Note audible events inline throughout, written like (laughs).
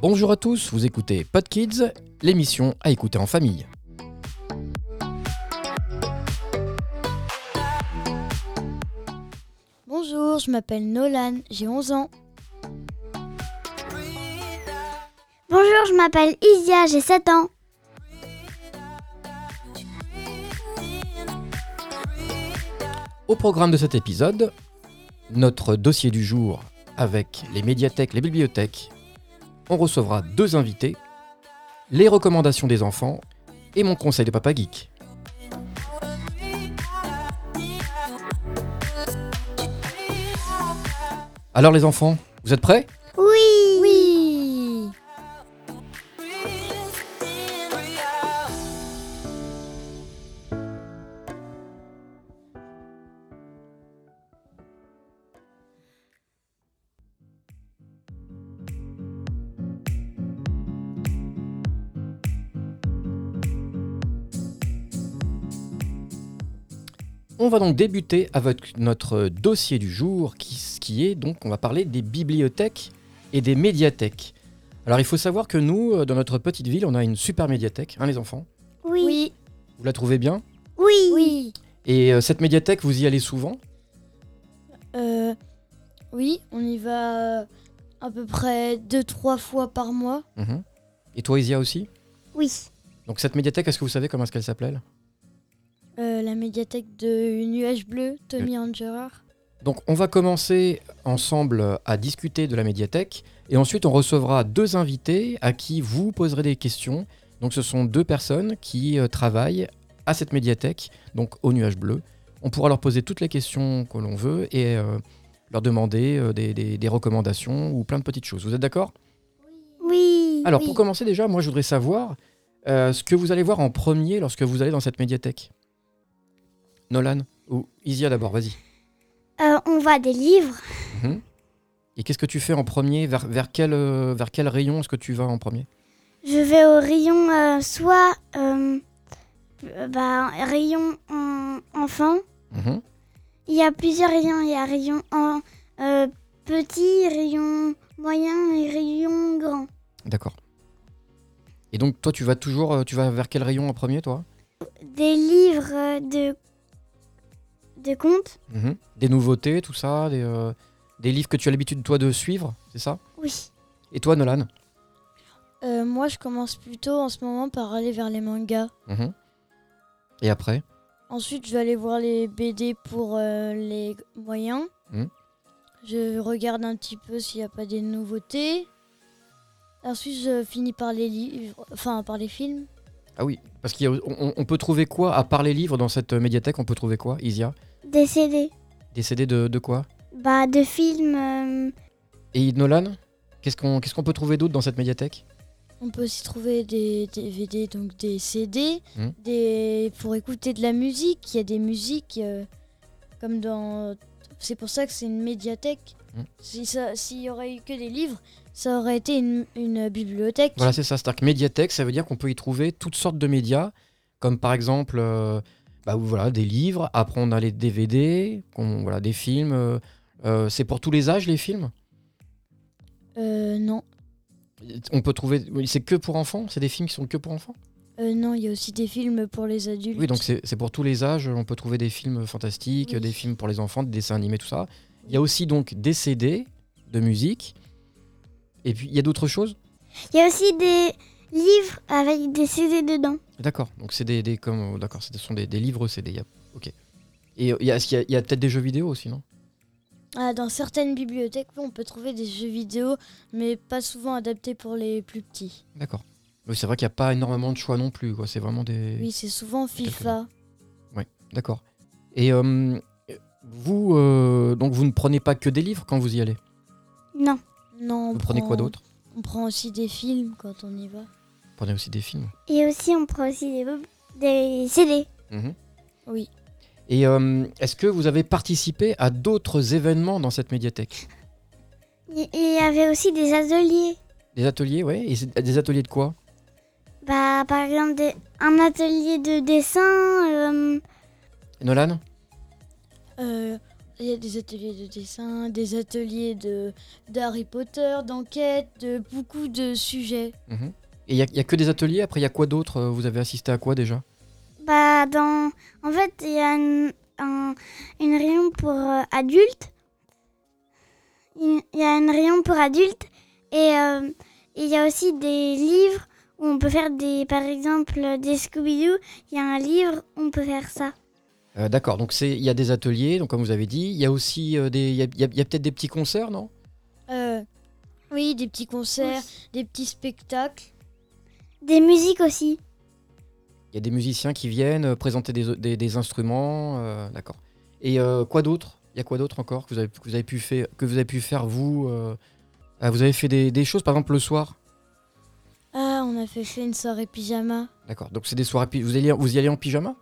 Bonjour à tous, vous écoutez PodKids, l'émission à écouter en famille. Bonjour, je m'appelle Nolan, j'ai 11 ans. Bonjour, je m'appelle Isia, j'ai 7 ans. Au programme de cet épisode, notre dossier du jour avec les médiathèques, les bibliothèques. On recevra deux invités, les recommandations des enfants et mon conseil de Papa Geek. Alors les enfants, vous êtes prêts? On va donc débuter avec notre dossier du jour qui, qui est donc on va parler des bibliothèques et des médiathèques. Alors il faut savoir que nous, euh, dans notre petite ville, on a une super médiathèque, hein les enfants? Oui. Oui Vous la trouvez bien? Oui. Oui Et euh, cette médiathèque, vous y allez souvent? Euh, Oui, on y va euh, à peu près 2-3 fois par mois. Mhm. Et toi, Isia aussi? Oui. Donc cette médiathèque, est-ce que vous savez comment est-ce qu'elle s'appelle? Euh, la médiathèque de Nuage Bleu, Tommy and Gerard. Donc on va commencer ensemble à discuter de la médiathèque et ensuite on recevra deux invités à qui vous poserez des questions. Donc ce sont deux personnes qui euh, travaillent à cette médiathèque, donc au nuage bleu. On pourra leur poser toutes les questions que l'on veut et euh, leur demander euh, des, des- des recommandations ou plein de petites choses. Vous êtes d'accord? Oui. Alors oui. pour commencer déjà, moi je voudrais savoir euh, ce que vous allez voir en premier lorsque vous allez dans cette médiathèque. Nolan ou Isia d'abord, vas-y. Euh, on voit des livres. Mhm. Et qu'est-ce que tu fais en premier? Vers, vers, quel, euh, vers quel rayon est-ce que tu vas en premier? Je vais au rayon euh, soit euh, bah, rayon en- enfant. Mhm. Il y a plusieurs rayons. Il y a rayon en petit, rayon moyen et rayon grand. D'accord. Et donc toi tu vas toujours, tu vas vers quel rayon en premier toi? Des livres de de contes. Mhm. Des nouveautés, tout ça, des, euh, des livres que tu as l'habitude toi de suivre, c'est ça? Oui. Et toi Nolan? Euh, moi, je commence plutôt en ce moment par aller vers les mangas. Mhm. Et après? Ensuite, je vais aller voir les BD pour euh, les moyens. Mhm. Je regarde un petit peu s'il n'y a pas des nouveautés. Ensuite, je finis par les livres, enfin par les films. Ah oui, parce qu'on on, on peut trouver quoi à part les livres dans cette médiathèque On peut trouver quoi, Isia? Des CD. Des CD de, de quoi Bah de films. euh, Et Nolan Qu'est-ce qu'on qu'est-ce qu'on peut trouver d'autre dans cette médiathèque On peut aussi trouver des DVD, donc des CD, Mhm. des pour écouter de la musique. Il y a des musiques euh, comme dans. C'est pour ça que c'est une médiathèque. Mhm. Si ça, s'il y aurait eu que des livres, ça aurait été une, une bibliothèque. Voilà, c'est ça. C'est-à-dire que médiathèque, ça veut dire qu'on peut y trouver toutes sortes de médias, comme par exemple euh, bah, voilà, des livres. Après, on a les DVD, voilà, des films. euh, euh, c'est pour tous les âges, les films? Euh, non, On peut trouver. C'est que pour enfants? C'est des films qui sont que pour enfants? Euh, non, il y a aussi des films pour les adultes. Oui, donc c'est c'est pour tous les âges. On peut trouver des films fantastiques, Oui. des films pour les enfants, des dessins animés, tout ça. Il y a aussi donc des CD de musique. Et puis, il y a d'autres choses? Il y a aussi des livres avec des CD dedans. D'accord, donc c'est des, des comme oh, d'accord, ce sont des, des livres CD. il y a- ok. Et euh, il y a, est-ce qu'il y a, il y a peut-être des jeux vidéo aussi, non? Ah, dans certaines bibliothèques, oui, on peut trouver des jeux vidéo, mais pas souvent adaptés pour les plus petits. D'accord. Oui, c'est vrai qu'il n'y a pas énormément de choix non plus. Quoi. C'est vraiment des. Oui, c'est souvent FIFA. D'accord. Et euh, vous, euh, donc vous ne prenez pas que des livres quand vous y allez? Non. Non, on Vous prenez quoi d'autre? On prend aussi des films quand on y va. Vous prenez aussi des films. Et aussi, on prend aussi des, des CD. Mhm. Oui. Et euh, est-ce que vous avez participé à d'autres événements dans cette médiathèque? Il y avait aussi des ateliers. Des ateliers, ouais. Et des ateliers de quoi? Bah, par exemple, des- un atelier de dessin. euh, Nolan? Euh, Il y a des ateliers de dessin, des ateliers de d'Harry Potter, d'enquête, de beaucoup de sujets. Mhm. Et il n'y a, y a que des ateliers, après il y a quoi d'autre euh, Vous avez assisté à quoi déjà? Bah, dans... En fait, il y a une, un- une rayon pour euh, adultes. Il y a une rayon pour adultes. Et euh, il y a aussi des livres où on peut faire des... Par exemple, des Scooby-Doo. Il y a un livre où on peut faire ça. Euh, D'accord, donc c'est- il y a des ateliers, donc comme vous avez dit, il y a aussi euh, des, il y a, il y a- il y a peut-être des petits concerts, non? Euh, oui, des petits concerts, des petits spectacles. Des musiques aussi. Il y a des musiciens qui viennent euh, présenter des, des- des instruments, euh, d'accord. Et euh, quoi d'autre? Il y a quoi d'autre encore que vous avez, que vous avez pu faire, que vous avez pu faire vous euh, ah, Vous avez fait des, des choses, par exemple le soir? Ah, on a fait, fait une soirée pyjama. D'accord, donc c'est des soirées, vous, allez, vous y allez en pyjama?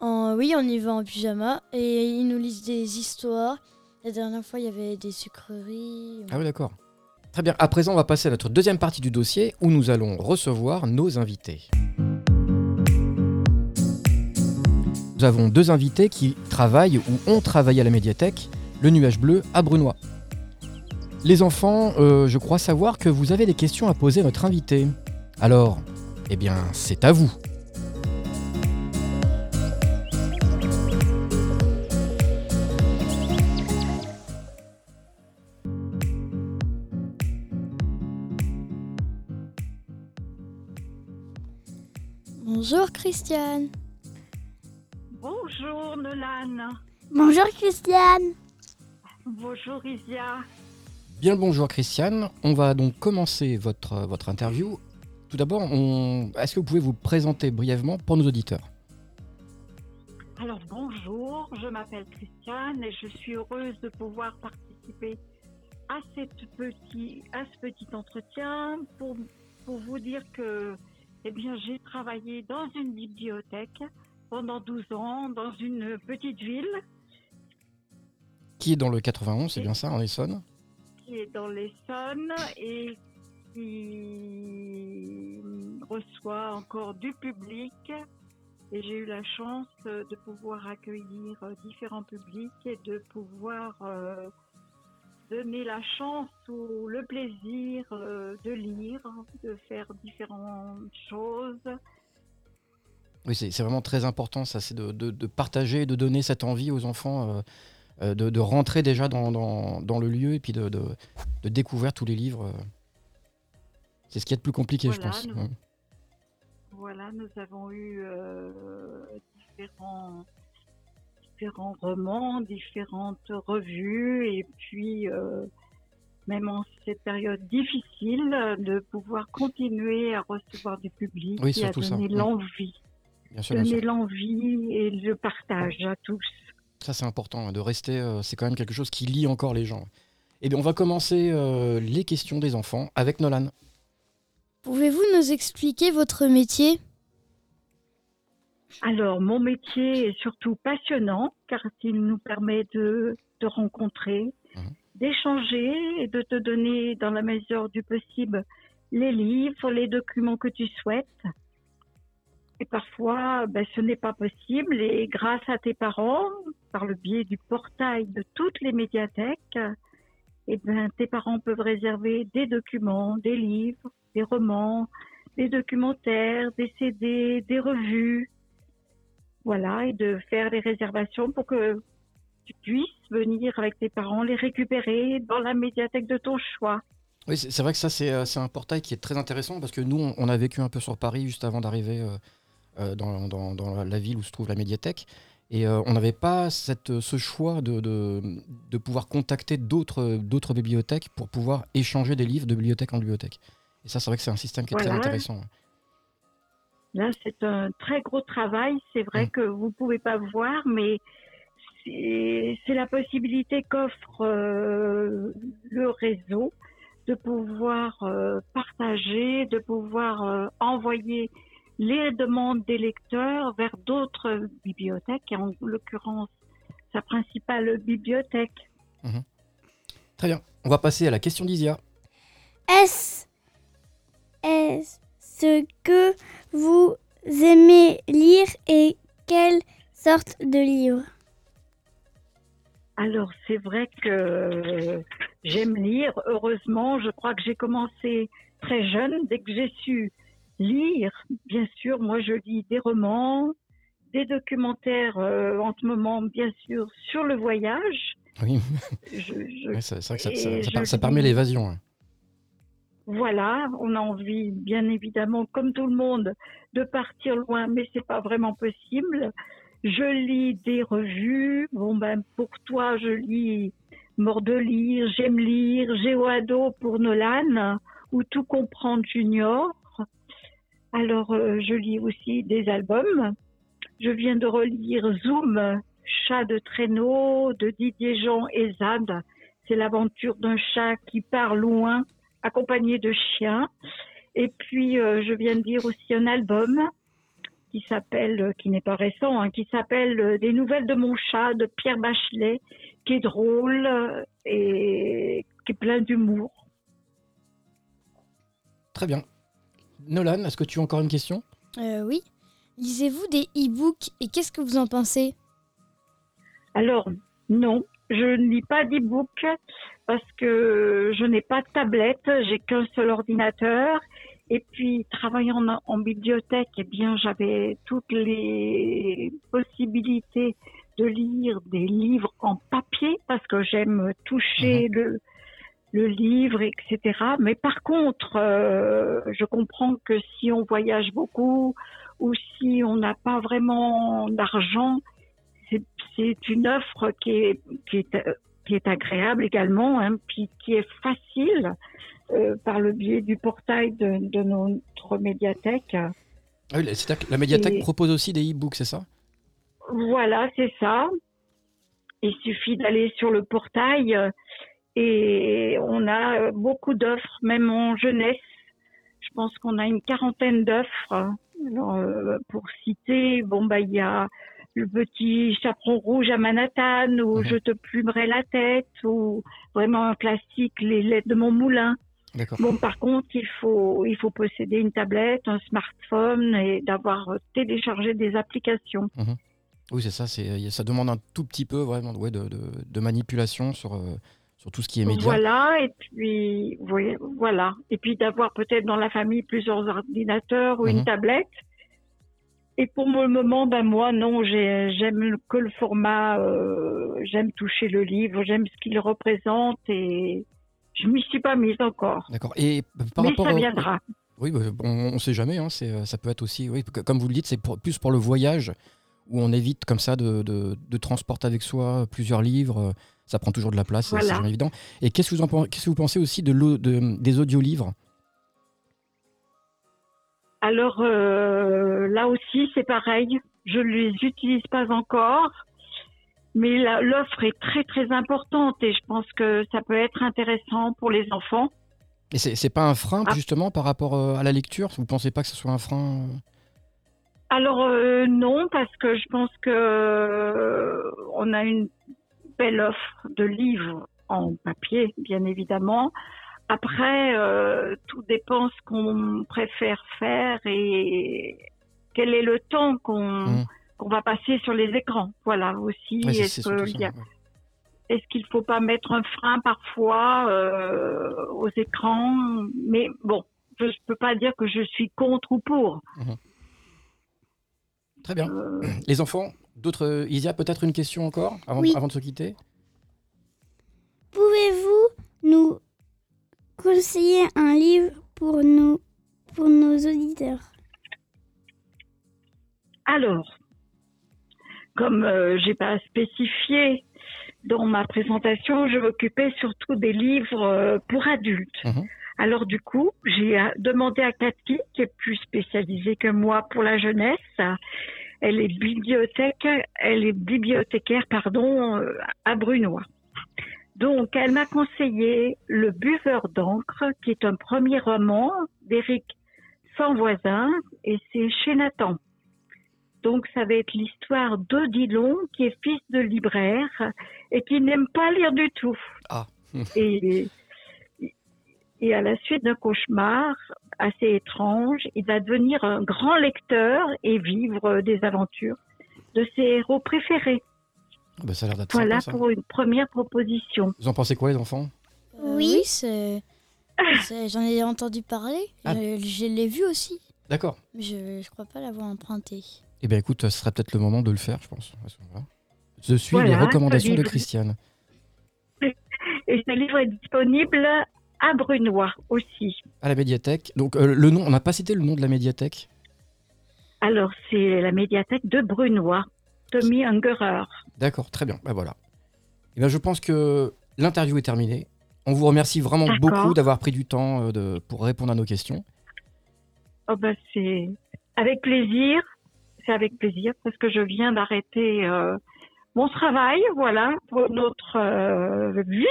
En, oui, on y va en pyjama et ils nous lisent des histoires. La dernière fois, il y avait des sucreries. Ah oui, d'accord. Très bien, à présent on va passer à notre deuxième partie du dossier où nous allons recevoir nos invités. Nous avons deux invités qui travaillent ou ont travaillé à la médiathèque, le Nuage Bleu à Brunois. Les enfants, euh, je crois savoir que vous avez des questions à poser à notre invité. Alors, eh bien, c'est à vous. Bonjour Christiane. Bonjour Nolan. Bonjour Christiane. Bonjour Isia. Bien le bonjour Christiane, on va donc commencer votre, votre interview. Tout d'abord, on... est-ce que vous pouvez vous présenter brièvement pour nos auditeurs? Alors bonjour, je m'appelle Christiane et je suis heureuse de pouvoir participer à, cette petit, à ce petit entretien pour, pour vous dire que eh bien, j'ai travaillé dans une bibliothèque pendant 12 ans dans une petite ville Qui est dans le 91, c'est bien ça, en Essonne? Qui est dans l'Essonne et qui reçoit encore du public. Et j'ai eu la chance de pouvoir accueillir différents publics et de pouvoir euh, donner la chance ou le plaisir euh, de lire, de faire différentes choses. Oui, c'est vraiment très important, ça, c'est de, de- de partager et de donner cette envie aux enfants euh, euh, de, de rentrer déjà dans, dans- dans le lieu et puis de, de- de découvrir tous les livres. C'est ce qui est le plus compliqué, je pense. nous- Ouais. Voilà, nous avons eu euh, différents, différents romans, différentes revues, et puis euh, même en cette période difficile, euh, de pouvoir continuer à recevoir du public Oui, et à donner l'envie, Bien sûr, bien donner l'envie et le partage à tous. Ça, c'est important, hein, de rester. euh, c'est quand même quelque chose qui lie encore les gens. Eh bien, on va commencer euh, les questions des enfants avec Nolan. Pouvez-vous nous expliquer votre métier? Alors, mon métier est surtout passionnant car il nous permet de, de rencontrer, Mhm. d'échanger et de te donner dans la mesure du possible les livres, les documents que tu souhaites. Et parfois, ben, ce n'est pas possible et grâce à tes parents, par le biais du portail de toutes les médiathèques, eh ben, tes parents peuvent réserver des documents, des livres, des romans, des documentaires, des CD, des revues, voilà, et de faire les réservations pour que tu puisses venir avec tes parents les récupérer dans la médiathèque de ton choix. Oui, c'est vrai que ça, c'est euh, c'est un portail qui est très intéressant parce que nous, on, on a vécu un peu sur Paris juste avant d'arriver euh, euh, dans, dans- dans la ville où se trouve la médiathèque. Et euh, on n'avait pas cette, ce choix de, de, de pouvoir contacter d'autres bibliothèques pour pouvoir échanger des livres de bibliothèque en bibliothèque. Et ça, c'est vrai que c'est un système qui est très intéressant. Là, c'est un très gros travail. C'est vrai Mm. que vous pouvez pas voir, mais c'est la possibilité qu'offre euh, le réseau de pouvoir euh, partager, de pouvoir euh, envoyer les demandes des lecteurs vers d'autres bibliothèques, et en l'occurrence sa principale bibliothèque. Très bien. On va passer à la question d'Isia. Est-ce est ce que vous aimez lire et quelle sorte de livre Alors, c'est vrai que j'aime lire. Heureusement, je crois que j'ai commencé très jeune. Dès que j'ai su lire, bien sûr, moi, je lis des romans, des documentaires euh, en ce moment, bien sûr, sur le voyage. Oui, Je- je- Ouais, c'est vrai que ça, permet l'évasion. hein. Voilà, on a envie, bien évidemment, comme tout le monde, de partir loin, mais c'est pas vraiment possible. Je lis des revues. Bon ben, pour toi, je lis Mort de lire, J'aime lire, Géoado pour Nolan ou Tout comprendre Junior. Alors, euh, je lis aussi des albums. Je viens de relire Zoom, Chat de traîneau de Didier Jean et Zad. C'est l'aventure d'un chat qui part loin accompagné de chiens. Et puis, euh, je viens de dire aussi un album qui s'appelle, euh, qui n'est pas récent, hein, qui s'appelle euh, Des nouvelles de mon chat de Pierre Bachelet, qui est drôle euh, et qui est plein d'humour. Très bien. Nolan, est-ce que tu as encore une question? Euh, oui. Lisez-vous des e-books et qu'est-ce que vous en pensez? Alors, non, je ne lis pas d'e-book parce que je n'ai pas de tablette, j'ai qu'un seul ordinateur. Et puis, travaillant en, en bibliothèque, eh bien, j'avais toutes les possibilités de lire des livres en papier parce que j'aime toucher le, le livre, etc. Mais par contre, euh, je comprends que si on voyage beaucoup ou si on n'a pas vraiment d'argent, c'est- une offre qui est, qui est, euh, qui est agréable également, hein, puis qui est facile euh, par le biais du portail de, de notre médiathèque. Ah oui, c'est-à-dire que la médiathèque Et- propose aussi des e-books, c'est ça? Voilà, c'est ça. Il suffit d'aller sur le portail euh, et on a beaucoup d'offres, même en jeunesse. Je pense qu'on a une quarantaine d'offres. Alors, euh, pour citer, bon bah il y a le petit chaperon rouge à Manhattan ou Mhm. je te plumerai la tête ou vraiment un classique les lettres de mon moulin. Bon par contre il faut il faut posséder une tablette, un smartphone et d'avoir euh, téléchargé des applications. Oui, c'est ça. C'est, ça demande un tout petit peu vraiment ouais, de, de- de manipulation sur, euh, sur tout ce qui est média. Voilà, et puis oui, voilà, et puis d'avoir peut-être dans la famille plusieurs ordinateurs ou Mhm. une tablette. Et pour le moment, ben moi non, j'ai- j'aime que le format, euh, j'aime toucher le livre, j'aime ce qu'il représente et je m'y suis pas mise encore. D'accord. Et par Mais rapport ça au- viendra. Oui, bah, on ne sait jamais. hein, ça peut être aussi, oui, comme vous le dites, c'est plus pour le voyage où on évite comme ça de, de, de transporter avec soi plusieurs livres. euh, Ça prend toujours de la place, c'est- Voilà. c'est jamais évident. Et qu'est-ce que vous, en, pen- qu'est-ce que vous pensez aussi de- des audiolivres? Alors euh, là aussi, c'est pareil. Je ne les utilise pas encore, mais l'offre est très très importante et je pense que ça peut être intéressant pour les enfants. Et c'est, pas un frein, Ah. justement, par rapport euh, à la lecture? Vous pensez pas que ce soit un frein euh? Alors euh, non, parce que je pense que euh, on a une belle offre de livres en papier, bien évidemment. Après, euh, tout dépend ce qu'on préfère faire et quel est le temps qu'on qu'on va passer sur les écrans. Voilà aussi. Ouais, Est-ce qu'il qu'il faut pas mettre un frein parfois euh, aux écrans? Mais bon, je ne peux pas dire que je suis contre ou pour. Très bien. Euh, Les enfants, d'autres. Isia, peut-être une question encore avant, Oui. avant de se quitter? Pouvez-vous nous conseiller un livre pour nous, pour nos auditeurs Alors, comme euh, j'ai pas spécifié dans ma présentation, je m'occupais surtout des livres euh, pour adultes. Mhm. Alors du coup, j'ai euh, demandé à Cathy, qui est plus spécialisée que moi pour la jeunesse. Elle est bibliothèque, elle est bibliothécaire, pardon, euh, à Brunois. Donc, elle m'a conseillé Le Buveur d'encre, qui est un premier roman d'Éric Sans voisin, et c'est chez Nathan. Donc, ça va être l'histoire d'Odilon, qui est fils de libraire et qui n'aime pas lire du tout. Ah. (laughs) et, et à la suite d'un cauchemar assez étrange, il va devenir un grand lecteur et vivre des aventures de ses héros préférés. Ah bah, ça a l'air d'être Voilà sympa, ça. pour une première proposition. Vous en pensez quoi, les enfants? Euh, Oui. c'est. c'est- J'en ai entendu parler. Ah. Je, je l'ai vu aussi. D'accord. Mais je, je crois pas l'avoir emprunté. Eh bien, écoute, ce serait peut-être le moment de le faire, je pense. à ce moment-là. Je suis Voilà, les recommandations de. Christiane. (laughs) Et ce livre est disponible à Brunois aussi. À la médiathèque. Donc, euh, le nom, on n'a pas cité le nom de la médiathèque? Alors, c'est la médiathèque de Brunois, Tommy Ungerer. D'accord, très bien. Bah voilà. Eh bien, je pense que l'interview est terminée. On vous remercie vraiment beaucoup d'avoir pris du temps euh, de, pour répondre à nos questions. Oh ben, c'est avec plaisir. C'est avec plaisir parce que je viens d'arrêter euh, mon travail, voilà, pour notre euh, vie.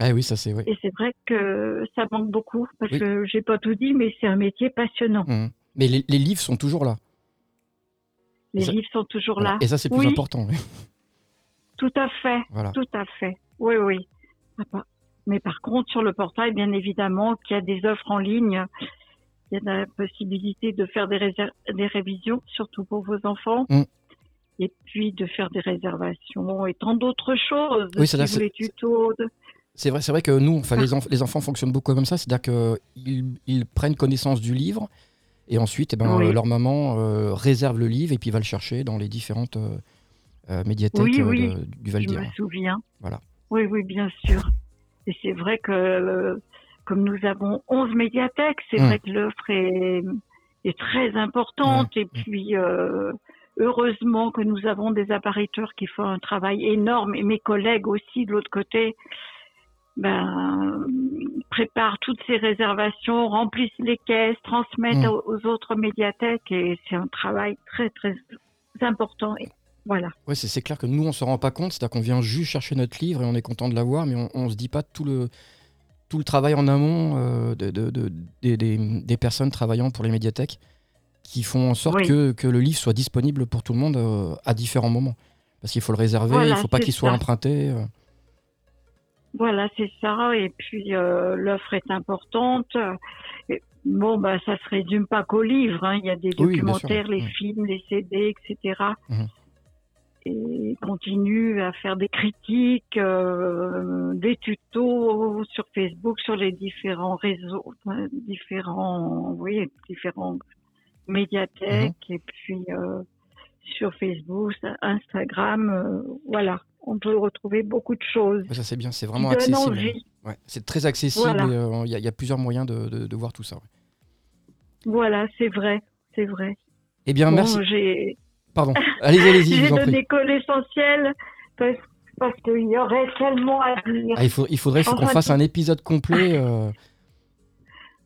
Ah oui, ça c'est oui. Et c'est vrai que ça manque beaucoup parce Oui. que j'ai pas tout dit, mais c'est un métier passionnant. Mhm. Mais les, les livres sont toujours là. Les Ça- livres sont toujours Voilà. là. Et ça, c'est plus Oui. important. oui. Tout à fait. Voilà. Tout à fait. Oui, oui. Ah, Mais par contre, sur le portail, bien évidemment, qu'il y a des offres en ligne, il y a la possibilité de faire des, des révisions, surtout pour vos enfants. Mm. Et puis de faire des réservations et tant d'autres choses. Oui, c'est c'est- les tutos. de- C'est vrai, c'est vrai que nous, enfin, Ah. les, enf- les enfants fonctionnent beaucoup comme ça, c'est-à-dire qu'ils ils prennent connaissance du livre et ensuite, eh ben, Oui. leur maman euh, réserve le livre et puis va le chercher dans les différentes euh, euh, médiathèques Oui, oui. de- du Val Je me souviens. Voilà. Oui, oui, bien sûr. Et c'est vrai que comme nous avons 11 médiathèques, c'est Mm. vrai que l'offre est, est très importante. Et puis, euh, heureusement que nous avons des appariteurs qui font un travail énorme. Et mes collègues aussi, de l'autre côté, ben, préparent toutes ces réservations, remplissent les caisses, transmettent Mm. aux, autres médiathèques. Et c'est un travail très, très important. Et voilà. Ouais, c'est clair que nous, on se rend pas compte, c'est-à-dire qu'on vient juste chercher notre livre et on est content de l'avoir, mais on, on se dit pas tout le, tout le travail en amont euh, de, de- de- des, des- personnes travaillant pour les médiathèques qui font en sorte Oui. que, que le livre soit disponible pour tout le monde euh, à différents moments. Parce qu'il faut le réserver, Voilà, il faut pas qu'il soit emprunté. euh. Voilà, c'est ça. Et puis euh, l'offre est importante. Et, bon, bah ça se résume pas qu'aux livres. hein. Il y a des Oui, documentaires, les Mm. films, les CD, etc. Et continue à faire des critiques, euh, des tutos sur Facebook, sur les différents réseaux, différents, oui, différents médiathèques, Mhm. et puis euh, sur Facebook, Instagram, euh, voilà. On peut retrouver beaucoup de choses. Ça c'est bien, c'est vraiment accessible. Ouais, c'est très accessible Voilà. euh, il y, a- il y a plusieurs moyens de, de- de voir tout ça. ouais. Voilà, c'est vrai, c'est vrai. Eh bien, Bon, merci. Pardon. Allez-y, allez-y, (laughs) j'ai donné que l'essentiel parce, parce qu'il y aurait tellement à dire. Ah, il, faut- il faudrait qu'on fasse un épisode complet, euh,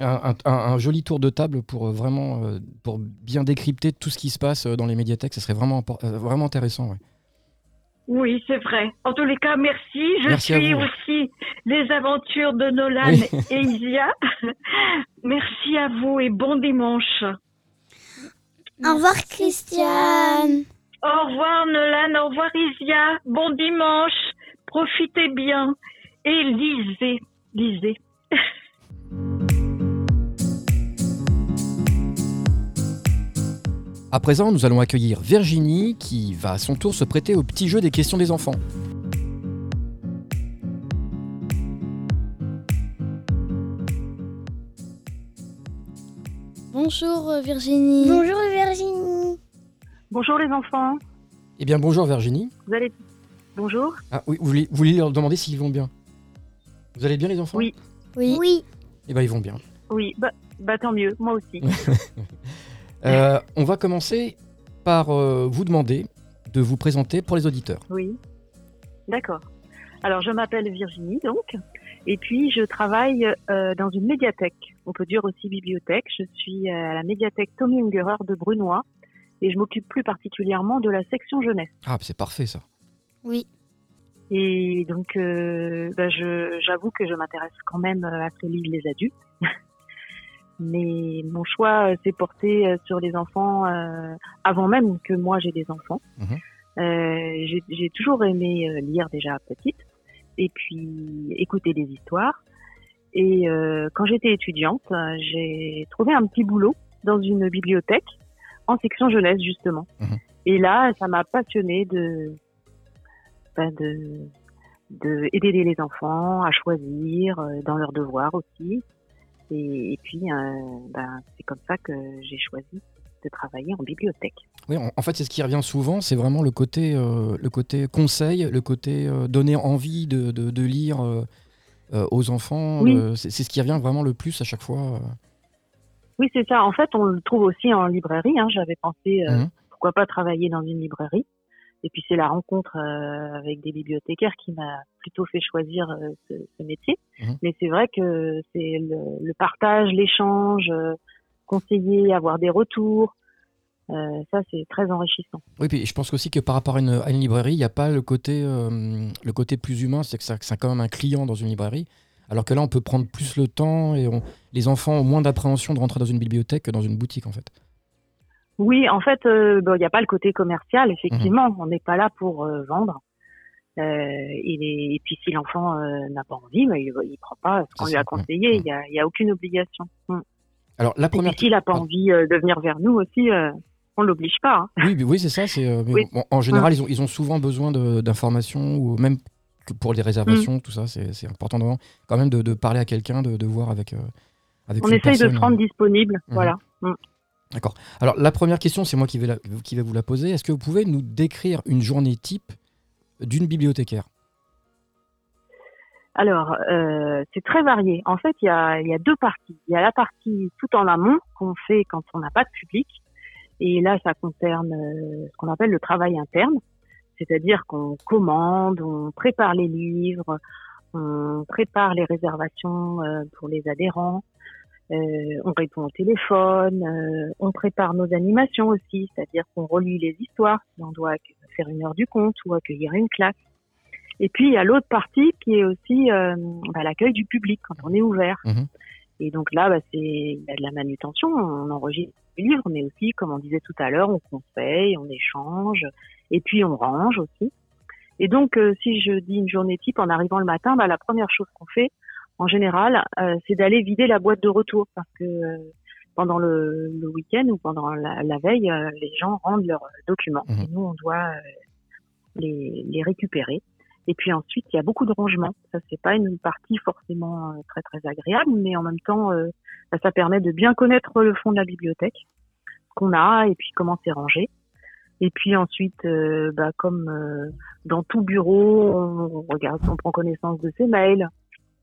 un, un- un- un joli tour de table pour euh, vraiment euh, pour bien décrypter tout ce qui se passe euh, dans les médiathèques. Ce serait vraiment, vraiment intéressant. ouais. Oui, c'est vrai. En tous les cas, merci. Je Merci suis vous. aussi les aventures de Nolan Oui. (laughs) et Isia. (laughs) merci à vous et bon dimanche. Au revoir, Christiane. Au revoir Nolan, au revoir Isia. Bon dimanche. Profitez bien et lisez, lisez. (laughs) À présent, nous allons accueillir Virginie qui va à son tour se prêter au petit jeu des questions des enfants. Bonjour euh, Virginie. Bonjour, Virginie. Bonjour les enfants. Eh bien, bonjour Virginie. Vous allez Bonjour. Ah oui, vous voulez, vous voulez leur demander s'ils vont bien? Vous allez bien les enfants? Oui. Oui. Oui. Eh bien, ils vont bien. Oui, bah, bah tant mieux, moi aussi. (laughs) Euh, on va commencer par euh, vous demander de vous présenter pour les auditeurs. Oui, d'accord. Alors, je m'appelle Virginie, donc, et puis je travaille euh, dans une médiathèque. On peut dire aussi bibliothèque. Je suis à la médiathèque Tommy Ungerer de Brunois, et je m'occupe plus particulièrement de la section jeunesse. Ah, c'est parfait ça. Oui. Et donc, euh, bah, je- j'avoue que je m'intéresse quand même à ce que lisent les adultes. Mais mon choix euh, s'est porté euh, sur les enfants euh, avant même que moi j'ai des enfants. Euh, j'ai- j'ai toujours aimé lire déjà petite et puis écouter des histoires. Et euh, quand j'étais étudiante, j'ai trouvé un petit boulot dans une bibliothèque en section jeunesse justement. Mhm. Et là, ça m'a passionnée de ben, de, de aider les enfants à choisir dans leurs devoirs aussi. Et, et puis, euh, ben, c'est comme ça que j'ai choisi de travailler en bibliothèque. Oui, en, en fait, c'est ce qui revient souvent, c'est vraiment le côté, euh, le côté conseil, le côté euh, donner envie de, de- de lire euh, aux enfants. Oui. c'est ce qui revient vraiment le plus à chaque fois. Oui, c'est ça. En fait, on le trouve aussi en librairie. Hein. J'avais pensé, Mhm. pourquoi pas travailler dans une librairie. Et puis, c'est la rencontre euh, avec des bibliothécaires qui m'a plutôt fait choisir euh, ce, ce métier. Mhm. Mais c'est vrai que c'est le, le partage, l'échange, euh, conseiller, avoir des retours. Ça, c'est très enrichissant. Oui, puis je pense aussi que par rapport à une, à une librairie, il n'y a pas le côté, le côté plus humain, c'est que c'est quand même un client dans une librairie. Alors que là, on peut prendre plus le temps et on- les enfants ont moins d'appréhension de rentrer dans une bibliothèque que dans une boutique, en fait. Oui, en fait, euh, bon, il n'y a pas le côté commercial, effectivement. On n'est pas là pour euh, vendre. Euh, et, puis, si l'enfant n'a pas envie, bah, il ne prend pas ce qu'on lui a conseillé. ouais. Il n'y a, il y a aucune obligation. Mm. Alors, la première. s'il n'a pas envie de venir vers nous aussi, on l'oblige pas. hein. Oui, mais oui c'est ça. C'est, mais Oui. bon, en général, ils, ont, ils ont souvent besoin de- d'informations ou même pour les réservations, tout ça. C'est, important de- quand même de, de parler à quelqu'un, de, de voir avec, avec On essaye de personne. se rendre disponible. Mhm. Voilà. D'accord. Alors, la première question, c'est moi qui vais, qui vous la poser. Est-ce que vous pouvez nous décrire une journée type d'une bibliothécaire? Alors, euh, c'est très varié. En fait, il y a, y a deux parties. Il y a la partie tout en amont qu'on fait quand on n'a pas de public. Et là, ça concerne euh, ce qu'on appelle le travail interne. C'est-à-dire qu'on commande, on prépare les livres, on prépare les réservations euh, pour les adhérents, euh, on répond au téléphone, euh, on prépare nos animations aussi, c'est-à-dire qu'on relit les histoires si on doit faire une heure du conte ou accueillir une classe. Et puis il y a l'autre partie qui est aussi euh, bah, l'accueil du public quand on est ouvert. Mhm. Et donc là, bah, c'est il y a de la manutention, on enregistre les livres, mais aussi, comme on disait tout à l'heure, on conseille, on échange, et puis on range aussi. Et donc, si je dis une journée type en arrivant le matin, bah, la première chose qu'on fait, en général, euh, c'est d'aller vider la boîte de retour, parce que euh, pendant le, le week-end ou pendant la, la veille, euh, les gens rendent leurs documents, Mhm. et nous, on doit euh, les, les récupérer. Et puis ensuite, il y a beaucoup de rangements. Ça, c'est pas une partie forcément euh, très très agréable, mais en même temps, euh, bah, ça permet de bien connaître le fond de la bibliothèque, qu'on a et puis comment c'est rangé. Et puis ensuite, euh, bah, comme euh, dans tout bureau, on regarde, on prend connaissance de ses mails,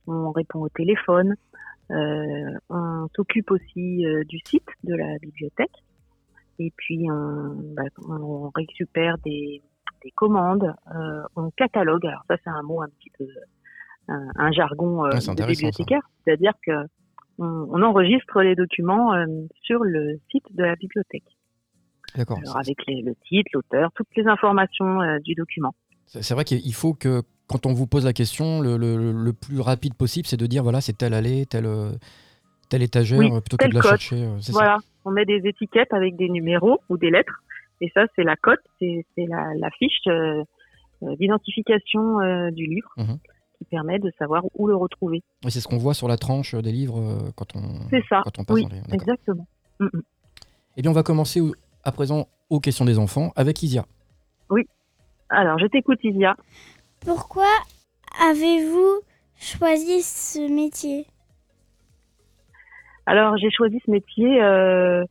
on répond au téléphone, euh, on s'occupe aussi euh, du site de la bibliothèque. Et puis on, bah, on récupère des, des commandes, euh, on catalogue. Alors ça, c'est un mot un petit peu, un, un jargon Ouais, de bibliothécaire, c'est-à-dire que on, on enregistre les documents sur le site de la bibliothèque. D'accord. Avec les- le titre, l'auteur, toutes les informations du document. C'est vrai qu'il faut que quand on vous pose la question, le, le- le plus rapide possible, c'est de dire voilà, c'est telle allée, telle, euh, telle étagère, Oui, euh, plutôt que de la chercher. euh, ça. Voilà, on met des étiquettes avec des numéros ou des lettres. Et ça, c'est la cote, c'est la, la fiche euh, d'identification euh, du livre Mhm. qui permet de savoir où le retrouver. Et c'est ce qu'on voit sur la tranche des livres euh, quand on, ça, quand on passe oui, dans les. exactement. Mm, mm. Eh bien, on va commencer à présent aux questions des enfants avec Isia. Alors, je t'écoute, Isia. Pourquoi avez-vous choisi ce métier? Alors, j'ai choisi ce métier euh,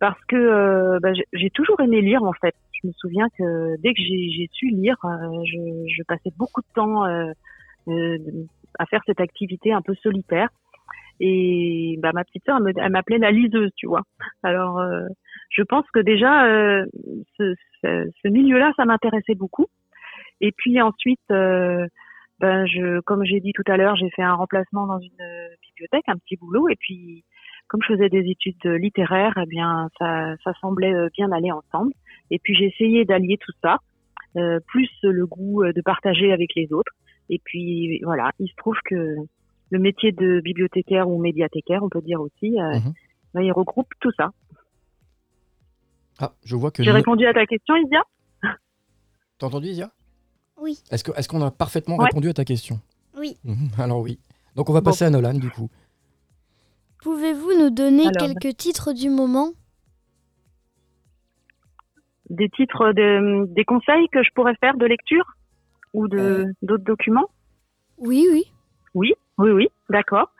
parce que euh, bah, j'ai- toujours aimé lire, en fait. Je me souviens que dès que j'ai su lire, euh, je, passais beaucoup de temps à faire cette activité un peu solitaire. Et bah, ma petite sœur, elle m'appelait la liseuse, tu vois. Alors, je pense que déjà, ce milieu-là, ça m'intéressait beaucoup. Et puis ensuite, euh, ben je, comme j'ai dit tout à l'heure, j'ai fait un remplacement dans une euh, bibliothèque, un petit boulot. Et puis, comme je faisais des études littéraires, eh bien, ça, ça semblait euh, bien aller ensemble. Et puis, j'ai essayé d'allier tout ça, euh, plus le goût de partager avec les autres. Et puis, voilà, il se trouve que le métier de bibliothécaire ou médiathécaire, on peut dire aussi, euh, Mhm. ben, il regroupe tout ça. Ah, je vois que. J'ai répondu à ta question, Isia? T'as entendu, Isia? Oui. Est-ce qu'on a parfaitement Ouais. répondu à ta question? Oui. Mhm, Alors oui. Donc on va Bon. passer à Nolan du coup. Pouvez-vous nous donner Alors, quelques titres du moment? Des titres, de, des conseils que je pourrais faire de lecture ou de d'autres documents? Oui, oui. Oui, oui, oui, d'accord.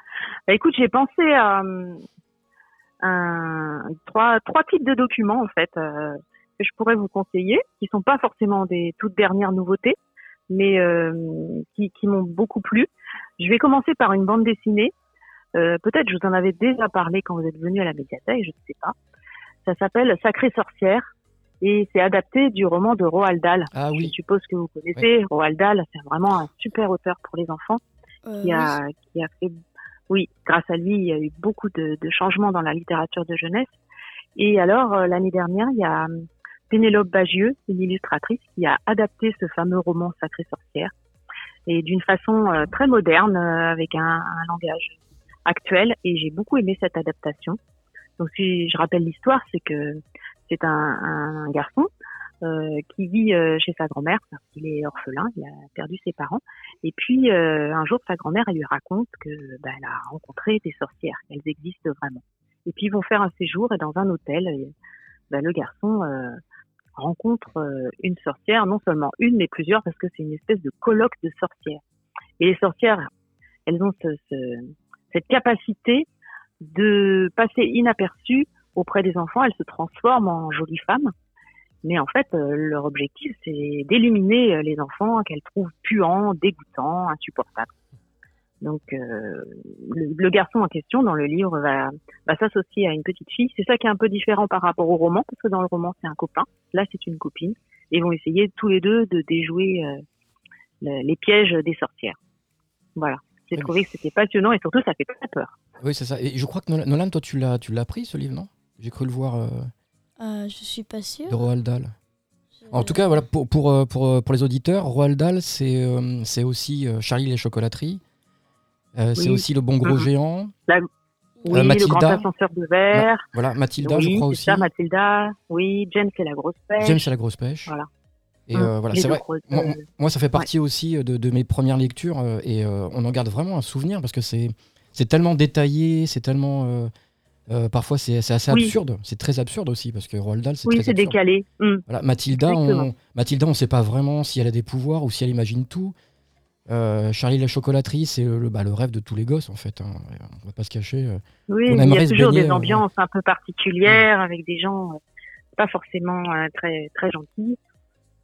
Bah, écoute, j'ai pensé à euh, trois types de documents en fait euh, que je pourrais vous conseiller, qui sont pas forcément des toutes dernières nouveautés, mais euh, qui, qui m'ont beaucoup plu. Je vais commencer par une bande dessinée. Euh, Peut-être je vous en avais déjà parlé quand vous êtes venu à la médiathèque, je ne sais pas. Ça s'appelle Sacrée sorcière et c'est adapté du roman de Roald Dahl. Ah Je oui, suppose que vous connaissez Roald Dahl, c'est vraiment un super auteur pour les enfants Euh, qui a, qui a fait, oui, grâce à lui, il y a eu beaucoup de, de changements dans la littérature de jeunesse. Et alors, euh, l'année dernière, il y a Pénélope Bagieux, une illustratrice, qui a adapté ce fameux roman Sacrée sorcière. Et d'une façon euh, très moderne, euh, avec un, un langage actuel. Et j'ai beaucoup aimé cette adaptation. Donc, si je rappelle l'histoire, c'est que c'est un, un garçon euh, qui vit euh, chez sa grand-mère parce qu'il est orphelin, il a perdu ses parents. Et puis euh, un jour, sa grand-mère, lui raconte que bah, elle a rencontré des sorcières, qu'elles existent vraiment. Et puis ils vont faire un séjour et dans un hôtel, bah, le garçon euh, rencontre euh, une sorcière, non seulement une, mais plusieurs, parce que c'est une espèce de colloque de sorcières. Et les sorcières, elles ont ce, ce- cette capacité de passer inaperçues auprès des enfants. Elles se transforment en jolies femmes. Mais en fait, euh, leur objectif, c'est d'éliminer euh, les enfants qu'elles trouvent puants, dégoûtants, insupportables. Donc, euh, le, le garçon en question dans le livre va, va s'associer à une petite fille. C'est ça qui est un peu différent par rapport au roman, parce que dans le roman, c'est un copain. Là, c'est une copine. Et ils vont essayer tous les deux de déjouer euh, le- les pièges des sorcières. Voilà. J'ai Oui. trouvé que c'était passionnant et surtout, ça fait très peur. oui c'est ça. Et je crois que Nolan, toi, tu l'as, tu l'as pris ce livre, non? J'ai cru le voir euh, euh, je suis pas sûre. de Roald Dahl. En tout cas, voilà, pour, pour, pour, pour les auditeurs, Roald Dahl, c'est euh, c'est aussi euh, Charlie et les chocolateries. Euh, C'est aussi le bon gros Mhm. géant. Oui, le Mathilda. grand ascenseur de verre. Voilà, Mathilda, oui, je crois aussi. ça, Mathilda. Oui, James et la grosse pêche. James et la grosse pêche. Voilà. Et Hum, euh, voilà, c'est vrai. Moi, euh, moi, ça fait partie aussi de, de mes premières lectures euh, et euh, on en garde vraiment un souvenir parce que c'est tellement détaillé, c'est tellement euh, euh, parfois c'est assez Oui. absurde, c'est très absurde aussi parce que Roald Dahl c'est oui, très décalé. Hum. Voilà, Mathilda, Exactement. on, Mathilda, on sait pas vraiment si elle a des pouvoirs ou si elle imagine tout. Euh, Charlie la chocolaterie, c'est le, bah, le rêve de tous les gosses en fait. hein. On va pas se cacher. euh. Oui, On il y a toujours baigner, des euh, ambiances un peu particulières avec des gens euh, pas forcément euh, très très gentils.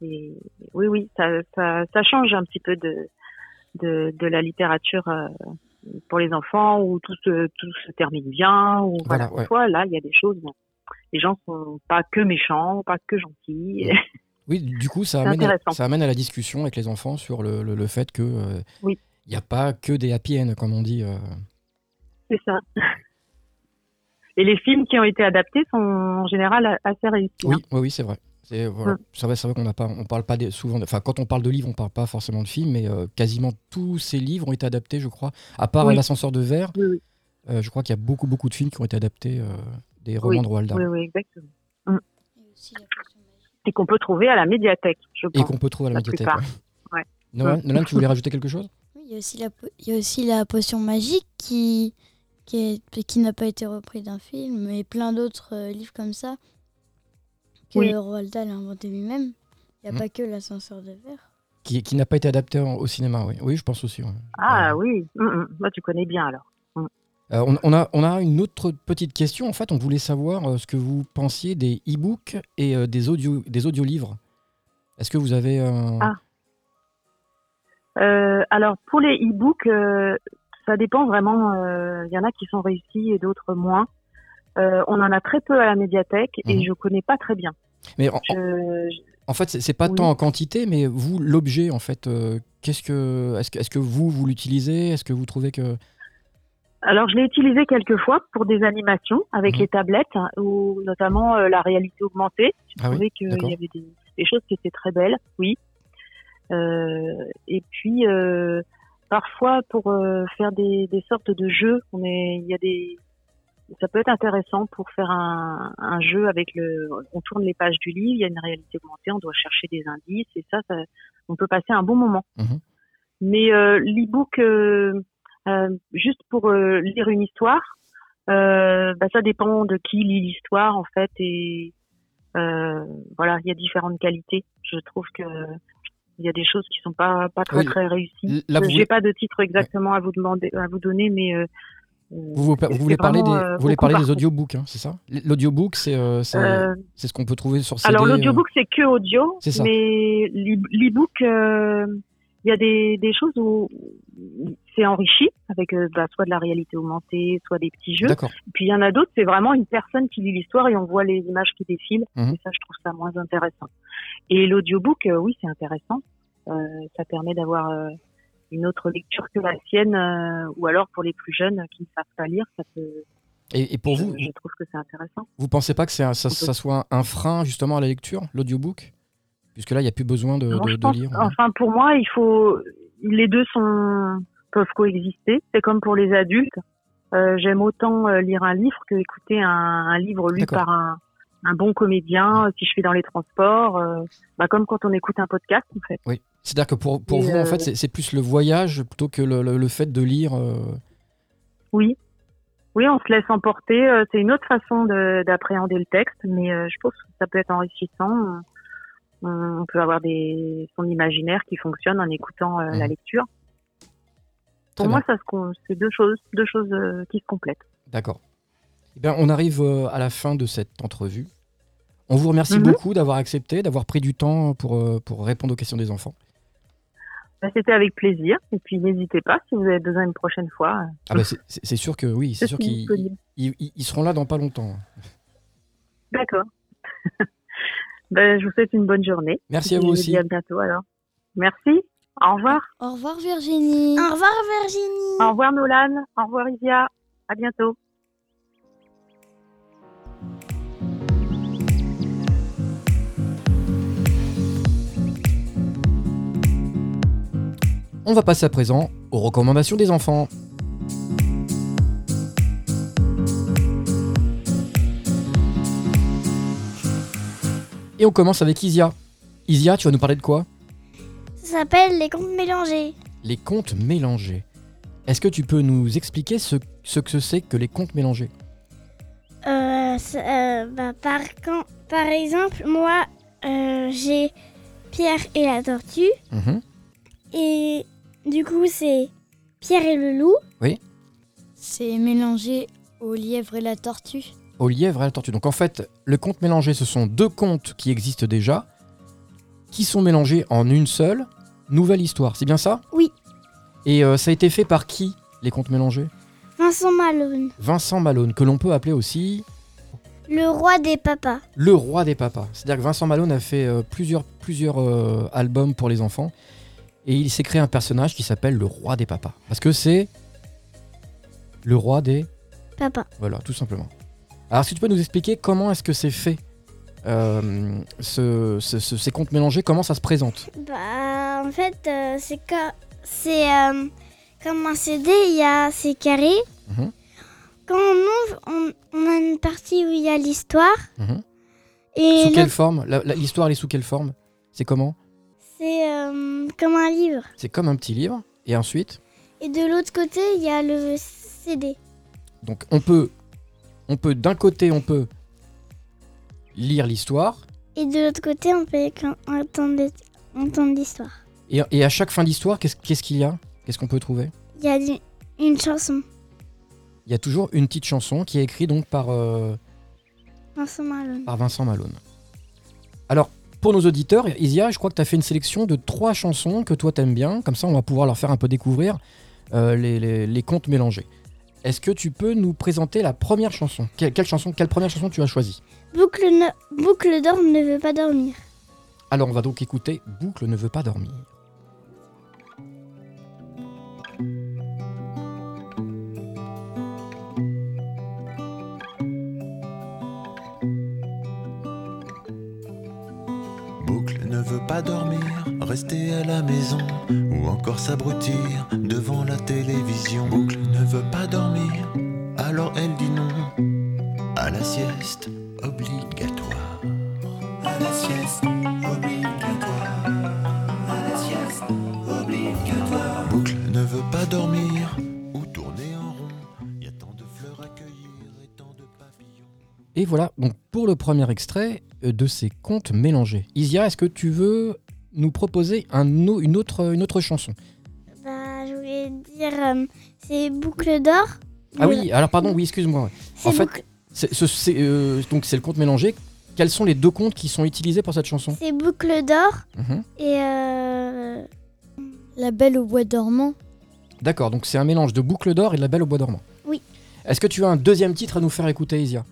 Et oui, oui, ça, ça, ça change un petit peu de de, de la littérature euh, pour les enfants où tout se tout se termine bien. Ou Voilà, voilà. ouais. Là, il y a des choses. Les gens sont pas que méchants, pas que gentils. Ouais. (laughs) Oui, du coup, ça amène, à, ça amène à la discussion avec les enfants sur le, le- le fait que euh, Oui. il n'y a pas que des happy end, comme on dit. euh. C'est ça. Et les films qui ont été adaptés sont en général assez réussis. Oui, hein. oui, oui, c'est vrai. C'est voilà. C'est vrai, qu'on n'a pas, on parle pas souvent. Enfin, quand on parle de livres, on parle pas forcément de films, mais euh, quasiment tous ces livres ont été adaptés, je crois. À part Oui. l'ascenseur de verre, Oui, oui, euh, je crois qu'il y a beaucoup, beaucoup de films qui ont été adaptés euh, des romans Oui, de Roald Dahl oui, oui, exactement. Et aussi la. Et qu'on peut trouver à la médiathèque, je et qu'on peut trouver à la, la médiathèque. ouais. Ouais. Nolan, Nolan, tu voulais rajouter quelque chose? Oui, il y a aussi la, il y a aussi la potion magique qui, qui, est- qui n'a pas été repris d'un film, et plein d'autres euh, livres comme ça que Oui. Roald Dahl a inventé lui-même. Il n'y a Mhm. pas que l'ascenseur de verre. Qui, qui n'a pas été adapté en- au cinéma, oui. Oui, je pense aussi. ouais. Ah Euh, oui, hum, hum. moi tu connais bien alors. Euh, on, on a, on a une autre petite question. En fait, on voulait savoir euh, ce que vous pensiez des e-books et euh, des, audio, des audiolivres. Est-ce que vous avez un... Ah. Euh, alors pour les e-books, ça dépend vraiment. Il y en a qui sont réussis et d'autres moins. On en a très peu à la médiathèque et Mhm. je connais pas très bien. Mais en, Je, en fait, c'est pas Oui. tant en quantité, mais vous, l'objet, en fait, qu'est-ce que, est-ce que, est-ce que vous, vous l'utilisez? Est-ce que vous trouvez que... Alors je l'ai utilisé quelques fois pour des animations avec Mhm. les tablettes hein, ou notamment euh, la réalité augmentée. J'ai Ah oui, trouvé qu'il y avait des, des choses qui étaient très belles, oui. Euh, et puis euh, parfois pour euh, faire des, des sortes de jeux, on est, il y a des, ça peut être intéressant pour faire un, un jeu avec le, on tourne les pages du livre, il y a une réalité augmentée, on doit chercher des indices et ça, ça on peut passer un bon moment. Mhm. Mais euh, l'e-book, euh, juste pour euh, lire une histoire, euh, bah, ça dépend de qui lit l'histoire en fait et euh, voilà, il y a différentes qualités. Je trouve que Il y a des choses qui sont pas pas très Oui, très réussies. Là, vous, J'ai pas de titre exactement à vous demander à vous donner, mais euh, vous, vous- c'est- vous voulez parler des, euh, vous voulez parler des audiobooks, hein, c'est ça? L'audiobook, c'est euh, c'est Euh, c'est ce qu'on peut trouver sur CD. Alors euh, l'audiobook c'est que audio, mais l'e- l'e-book euh, il y a des, des choses où c'est enrichi avec euh, bah, soit de la réalité augmentée, soit des petits jeux. Puis il y en a d'autres, c'est vraiment une personne qui lit l'histoire et on voit les images qui défilent. Mhm. Et ça, je trouve ça moins intéressant. Et l'audiobook, euh, oui, c'est intéressant. Euh, ça permet d'avoir euh, une autre lecture que la sienne, ou alors pour les plus jeunes qui ne savent pas lire, ça peut. Et, et pour je, vous, je trouve que c'est intéressant. vous pensez pas que un- ça soit un frein justement à la lecture, l'audiobook? Puisque là, il n'y a plus besoin de, Moi, de- je de pense- lire. Enfin, pour moi, il faut. Les deux sont peuvent coexister. C'est comme pour les adultes. Euh, J'aime autant euh, lire un livre que écouter un, un livre lu par un, un bon comédien. Si je fais dans les transports, euh, bah, comme quand on écoute un podcast, en fait. C'est-à-dire que pour, pour Et, vous, en euh, fait, c'est plus le voyage plutôt que le, le- le fait de lire. euh, Oui. Oui, on se laisse emporter. euh, C'est une autre façon de- d'appréhender le texte, mais euh, je pense que ça peut être enrichissant. On on peut avoir des, son imaginaire qui fonctionne en écoutant euh, la Mhm. lecture. Très Pour moi, bien. c'est deux choses, deux choses euh, qui se complètent. D'accord. Eh bien, on arrive euh, à la fin de cette entrevue. On vous remercie Mhm. beaucoup d'avoir accepté, d'avoir pris du temps pour, euh, pour répondre aux questions des enfants. Bah, C'était avec plaisir. Et puis, n'hésitez pas si vous avez besoin une prochaine fois. euh, Ah bah, c'est- sûr que oui, c'est sûr qu'ils seront là dans pas longtemps. D'accord. (laughs) Ben, je vous souhaite une bonne journée. Merci à vous aussi. à bientôt alors. Merci. Au revoir. Au revoir Virginie. Au revoir Virginie. Au revoir Nolan. Au revoir Isia. À bientôt. On va passer à présent aux recommandations des enfants. Et on commence avec Isia. Isia, tu vas nous parler de quoi? Ça s'appelle les contes mélangés. Les contes mélangés. Est-ce que tu peux nous expliquer ce, ce que c'est que les contes mélangés? Euh, euh, bah, par, quand, par exemple, moi, euh, j'ai Pierre et la tortue. Mhm. Et du coup, c'est Pierre et le loup. C'est mélangé au lièvre et la tortue. Au lièvre et à la tortue. Donc en fait, le conte mélangé, ce sont deux contes qui existent déjà, qui sont mélangés en une seule nouvelle histoire. C'est bien ça? Oui. Et euh, ça a été fait par qui, les contes mélangés? Vincent Malone. Vincent Malone, que l'on peut appeler aussi Le roi des papas. le roi des papas. C'est-à-dire que Vincent Malone a fait euh, plusieurs, plusieurs euh, albums pour les enfants. Et il s'est créé un personnage qui s'appelle le roi des papas. Parce que c'est le roi des... Papa. Voilà, tout simplement. Alors, est-ce que tu peux nous expliquer comment est-ce que c'est fait euh, ce- ce- ce- ces contes mélangés, comment ça se présente? Bah, en fait, euh, c'est euh, comme un CD, il y a c'est carré. Mhm. Quand on ouvre, on, on a une partie où il y a l'histoire. Mhm. Et Sous quelle forme? L'histoire, elle est sous quelle forme? C'est comment? C'est comme un livre. C'est comme un petit livre. Et ensuite, Et de l'autre côté, il y a le CD. donc on peut, on peut d'un côté, on peut lire l'histoire. Et de l'autre côté, on peut entendre, entendre l'histoire. Et, et à chaque fin d'histoire, qu'est-ce qu'est-ce qu'il y a? Qu'est-ce qu'on peut trouver? Il y a du- une chanson. Il y a toujours une petite chanson qui est écrite donc par, euh, Vincent Malone. par Vincent Malone. Alors, pour nos auditeurs, Isia, je crois que tu as fait une sélection de trois chansons que toi t'aimes bien. Comme ça, on va pouvoir leur faire un peu découvrir euh, les, les- les contes mélangés. Est-ce que tu peux nous présenter la première chanson? Quelle, quelle chanson Quelle première chanson tu as choisie? Boucle, ne- Boucle d'or ne veut pas dormir. Alors, on va donc écouter Boucle ne veut pas dormir. Veut pas dormir, rester à la maison ou encore s'abrutir devant la télévision. Boucle ne veut pas dormir, alors elle dit non à la sieste obligatoire. À la sieste obligatoire. À la sieste obligatoire. Boucle ne veut pas dormir ou tourner en rond. Y a tant de fleurs à cueillir et tant de papillons. Et voilà, donc pour le premier extrait de ces contes mélangés. Isia, est-ce que tu veux nous proposer un, une, autre, une autre chanson? Bah, je voulais dire, euh, c'est Boucle d'or. Ah oui, alors pardon, oui, excuse-moi. en fait- Boucle- C'est, ce- c'est, euh, donc c'est le conte mélangé. Quels sont les deux contes qui sont utilisés pour cette chanson? C'est Boucle d'or Mhm. et euh, La Belle au bois dormant. D'accord, donc c'est un mélange de Boucle d'or et de La Belle au bois dormant. Oui. Est-ce que tu as un deuxième titre à nous faire écouter, Isia?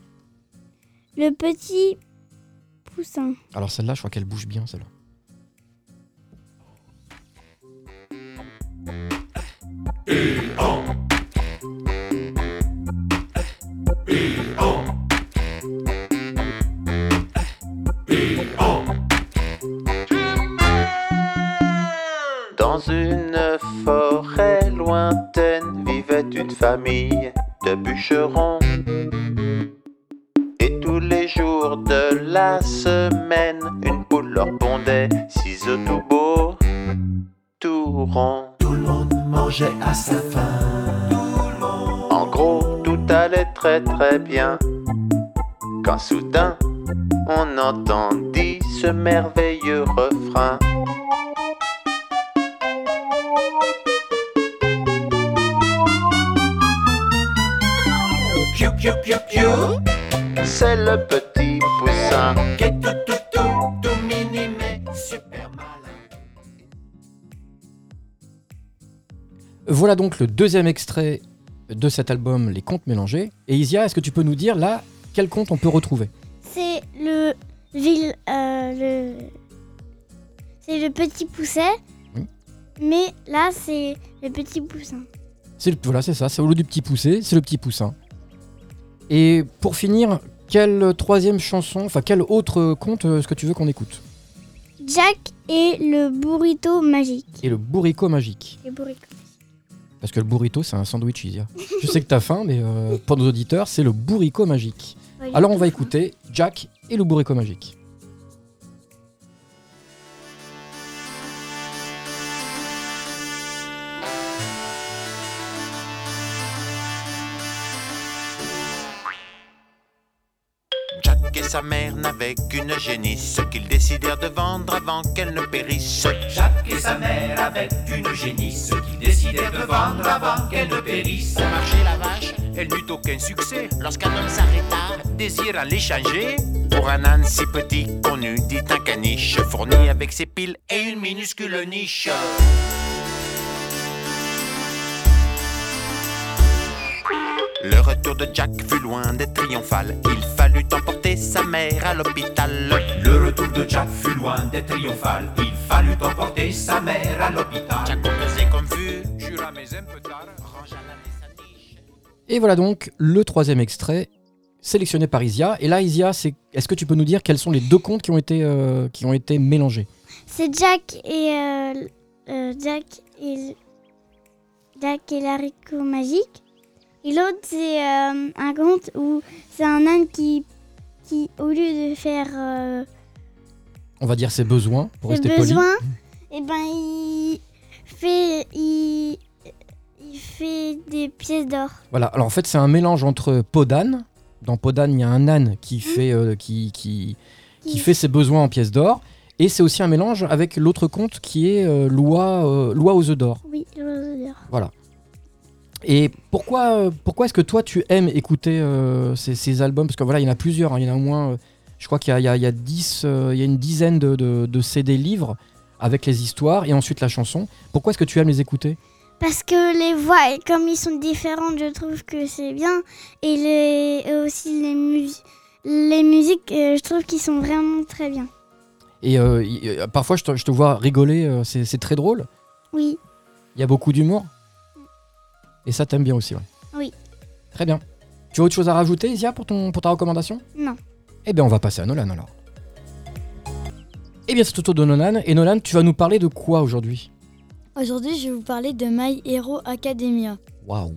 Le petit Alors celle-là, je crois qu'elle bouge bien, celle-là. Dans une forêt lointaine vivait une famille de bûcherons. Les jours de la semaine, une poule leur pondait six œufs tout beaux, tout ronds. Tout le monde mangeait à sa faim. En gros, tout allait très très bien. Quand soudain, on entendit ce merveilleux refrain. Piou piou piou piou, C'est le petit poussin. qui est tout tout tout, tout mini mais super malin. Voilà donc le deuxième extrait de cet album, Les Contes Mélangés. Et Isia, est-ce que tu peux nous dire là quel conte on peut retrouver? C'est le ville, euh, le, c'est le petit pousset. Oui. Mais là, c'est le petit poussin. C'est le- Voilà, c'est ça, c'est au lieu du petit poussé, c'est le petit poussin. Et pour finir, quelle troisième chanson, enfin quel autre conte euh, est-ce que tu veux qu'on écoute? Jack et le burrito magique. Et le bourricot magique. Le burrito. Parce que le burrito, c'est un sandwich, Isia. Je sais que t'as faim, mais euh, pour nos auditeurs, c'est le bourricot magique. Ouais, Alors on va faim. écouter Jack et le bourricot magique. Sa mère n'avaient qu'une génisse qu'ils décidèrent de vendre avant qu'elle ne périsse. Jacques et sa mère avec une génisse qui décidèrent de vendre avant qu'elle ne périsse. Pour marcher la vache, elle n'eut aucun succès lorsqu'un homme s'arrêta, désirant l'échanger pour un âne si petit qu'on eût dit un caniche, fourni avec ses piles et une minuscule niche. Le retour de Jack fut loin d'être triomphal. Il fallut emporter sa mère à l'hôpital. Le retour de Jack fut loin d'être triomphal. Il fallut emporter sa mère à l'hôpital. Jack faisait comme vu, jura mais un peu tard, rangea la sa niche. Et voilà donc le troisième extrait sélectionné par Isia. Et là, Isia, c'est... est-ce que tu peux nous dire quels sont les deux contes qui ont été, euh, qui ont été mélangés? C'est Jack et euh, euh, Jack et Jack et l'haricot magique. Et l'autre c'est euh, un conte où c'est un âne qui, qui au lieu de faire euh, On va dire ses besoins, pour ses rester poli. besoins, et ben il fait il, il fait des pièces d'or. Voilà, alors en fait, c'est un mélange entre peau d'âne. Dans peau d'âne, il y a un âne qui fait, euh, qui, qui, qui fait ses besoins en pièces d'or. Et c'est aussi un mélange avec l'autre conte qui est euh, loi, euh, loi aux œufs d'or. Oui, l'oiseau d'or. Et pourquoi, euh, pourquoi est-ce que toi tu aimes écouter euh, ces, ces albums? Parce que voilà, il y en a plusieurs, hein, il y en a au moins, euh, je crois qu'il y a, il y a- il y a 10, euh, il y a une dizaine de, de- de CD livres avec les histoires et ensuite la chanson. Pourquoi est-ce que tu aimes les écouter? Parce que les voix, comme ils sont différentes, je trouve que c'est bien. Et, les, aussi les, mus- les musiques, je trouve qu'ils sont vraiment très bien. Et parfois je te, je te vois rigoler, c'est très drôle. Oui. Il y a beaucoup d'humour? Et ça t'aime bien aussi, ouais. Oui. Très bien. Tu as autre chose à rajouter, Isia, pour, ton, pour ta recommandation? Non. Eh bien, on va passer à Nolan alors. Eh bien, c'est au tour de Nolan. Et Nolan, tu vas nous parler de quoi aujourd'hui? Aujourd'hui, je vais vous parler de My Hero Academia. Waouh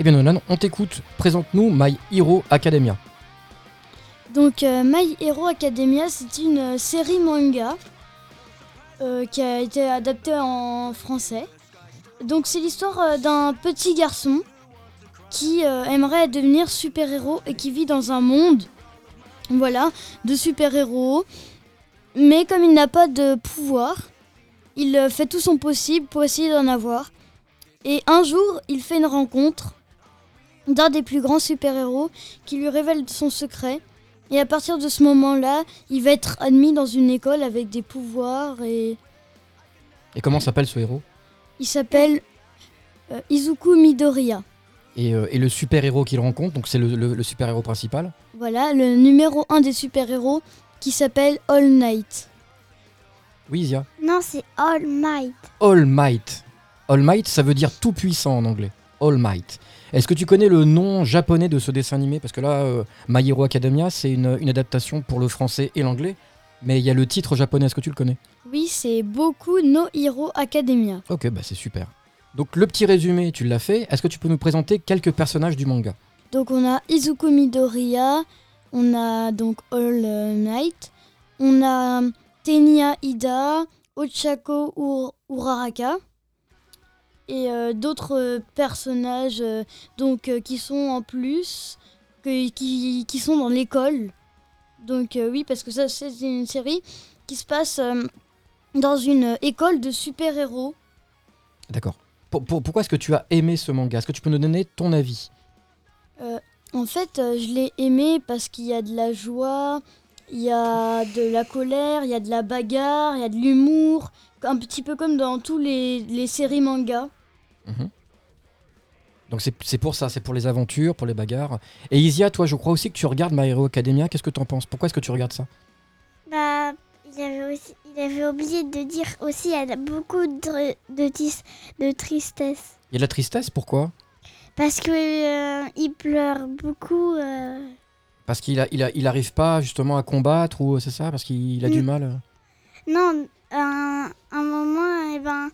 Eh bien Nolan, on t'écoute. Présente-nous My Hero Academia. Donc, euh, My Hero Academia, c'est une euh, série manga euh, qui a été adapté en français. Donc c'est l'histoire d'un petit garçon qui aimerait devenir super-héros et qui vit dans un monde voilà, de super-héros. Mais comme il n'a pas de pouvoir, il fait tout son possible pour essayer d'en avoir. Et un jour, il fait une rencontre d'un des plus grands super-héros qui lui révèle son secret. Et à partir de ce moment-là, il va être admis dans une école avec des pouvoirs et Et comment s'appelle ce héros? Il s'appelle euh, Izuku Midoriya. et, euh, et le super-héros qu'il rencontre, donc c'est le, le- le super-héros principal? Voilà, le numéro 1 des super-héros qui s'appelle All Night. Oui, Isia. Non, c'est All Might. All Might. All Might, ça veut dire tout puissant en anglais. All Might. Est-ce que tu connais le nom japonais de ce dessin animé? Parce que là, euh, My Hero Academia, c'est une, une adaptation pour le français et l'anglais. Mais il y a le titre japonais, est-ce que tu le connais? Oui, c'est Boku no Hero Academia. Ok, bah c'est super. Donc le petit résumé, tu l'as fait. Est-ce que tu peux nous présenter quelques personnages du manga? Donc on a Izuku Midoriya, on a donc All Night, on a Tenya Ida, Ochako Ur- Uraraka et euh, d'autres euh, personnages euh, donc qui sont en plus que- qui, qui sont dans l'école. Donc oui parce que ça c'est une série qui se passe dans une école de super-héros. D'accord. Pour- pour- pourquoi est-ce que tu as aimé ce manga? Est-ce que tu peux nous donner ton avis? Euh, en fait, euh, je l'ai aimé parce qu'il y a de la joie, il y a de la colère, il y a de la bagarre, il y a de l'humour, un petit peu comme dans tous les, les séries manga. Mhm. Donc c'est c'est pour ça, c'est pour les aventures, pour les bagarres. Et Isia, toi, je crois aussi que tu regardes My Hero Academia. Qu'est-ce que tu en penses? Pourquoi est-ce que tu regardes ça? Bah, il avait, aussi, il avait oublié de dire aussi, elle a beaucoup de, de, tis- de tristesse. Il y a de la tristesse, pourquoi? Parce que euh, il pleure beaucoup. euh. Parce qu'il a, il a, il arrive pas justement à combattre ou c'est ça? Parce qu'il a du Mm. mal euh Non, un, un moment, eh ben,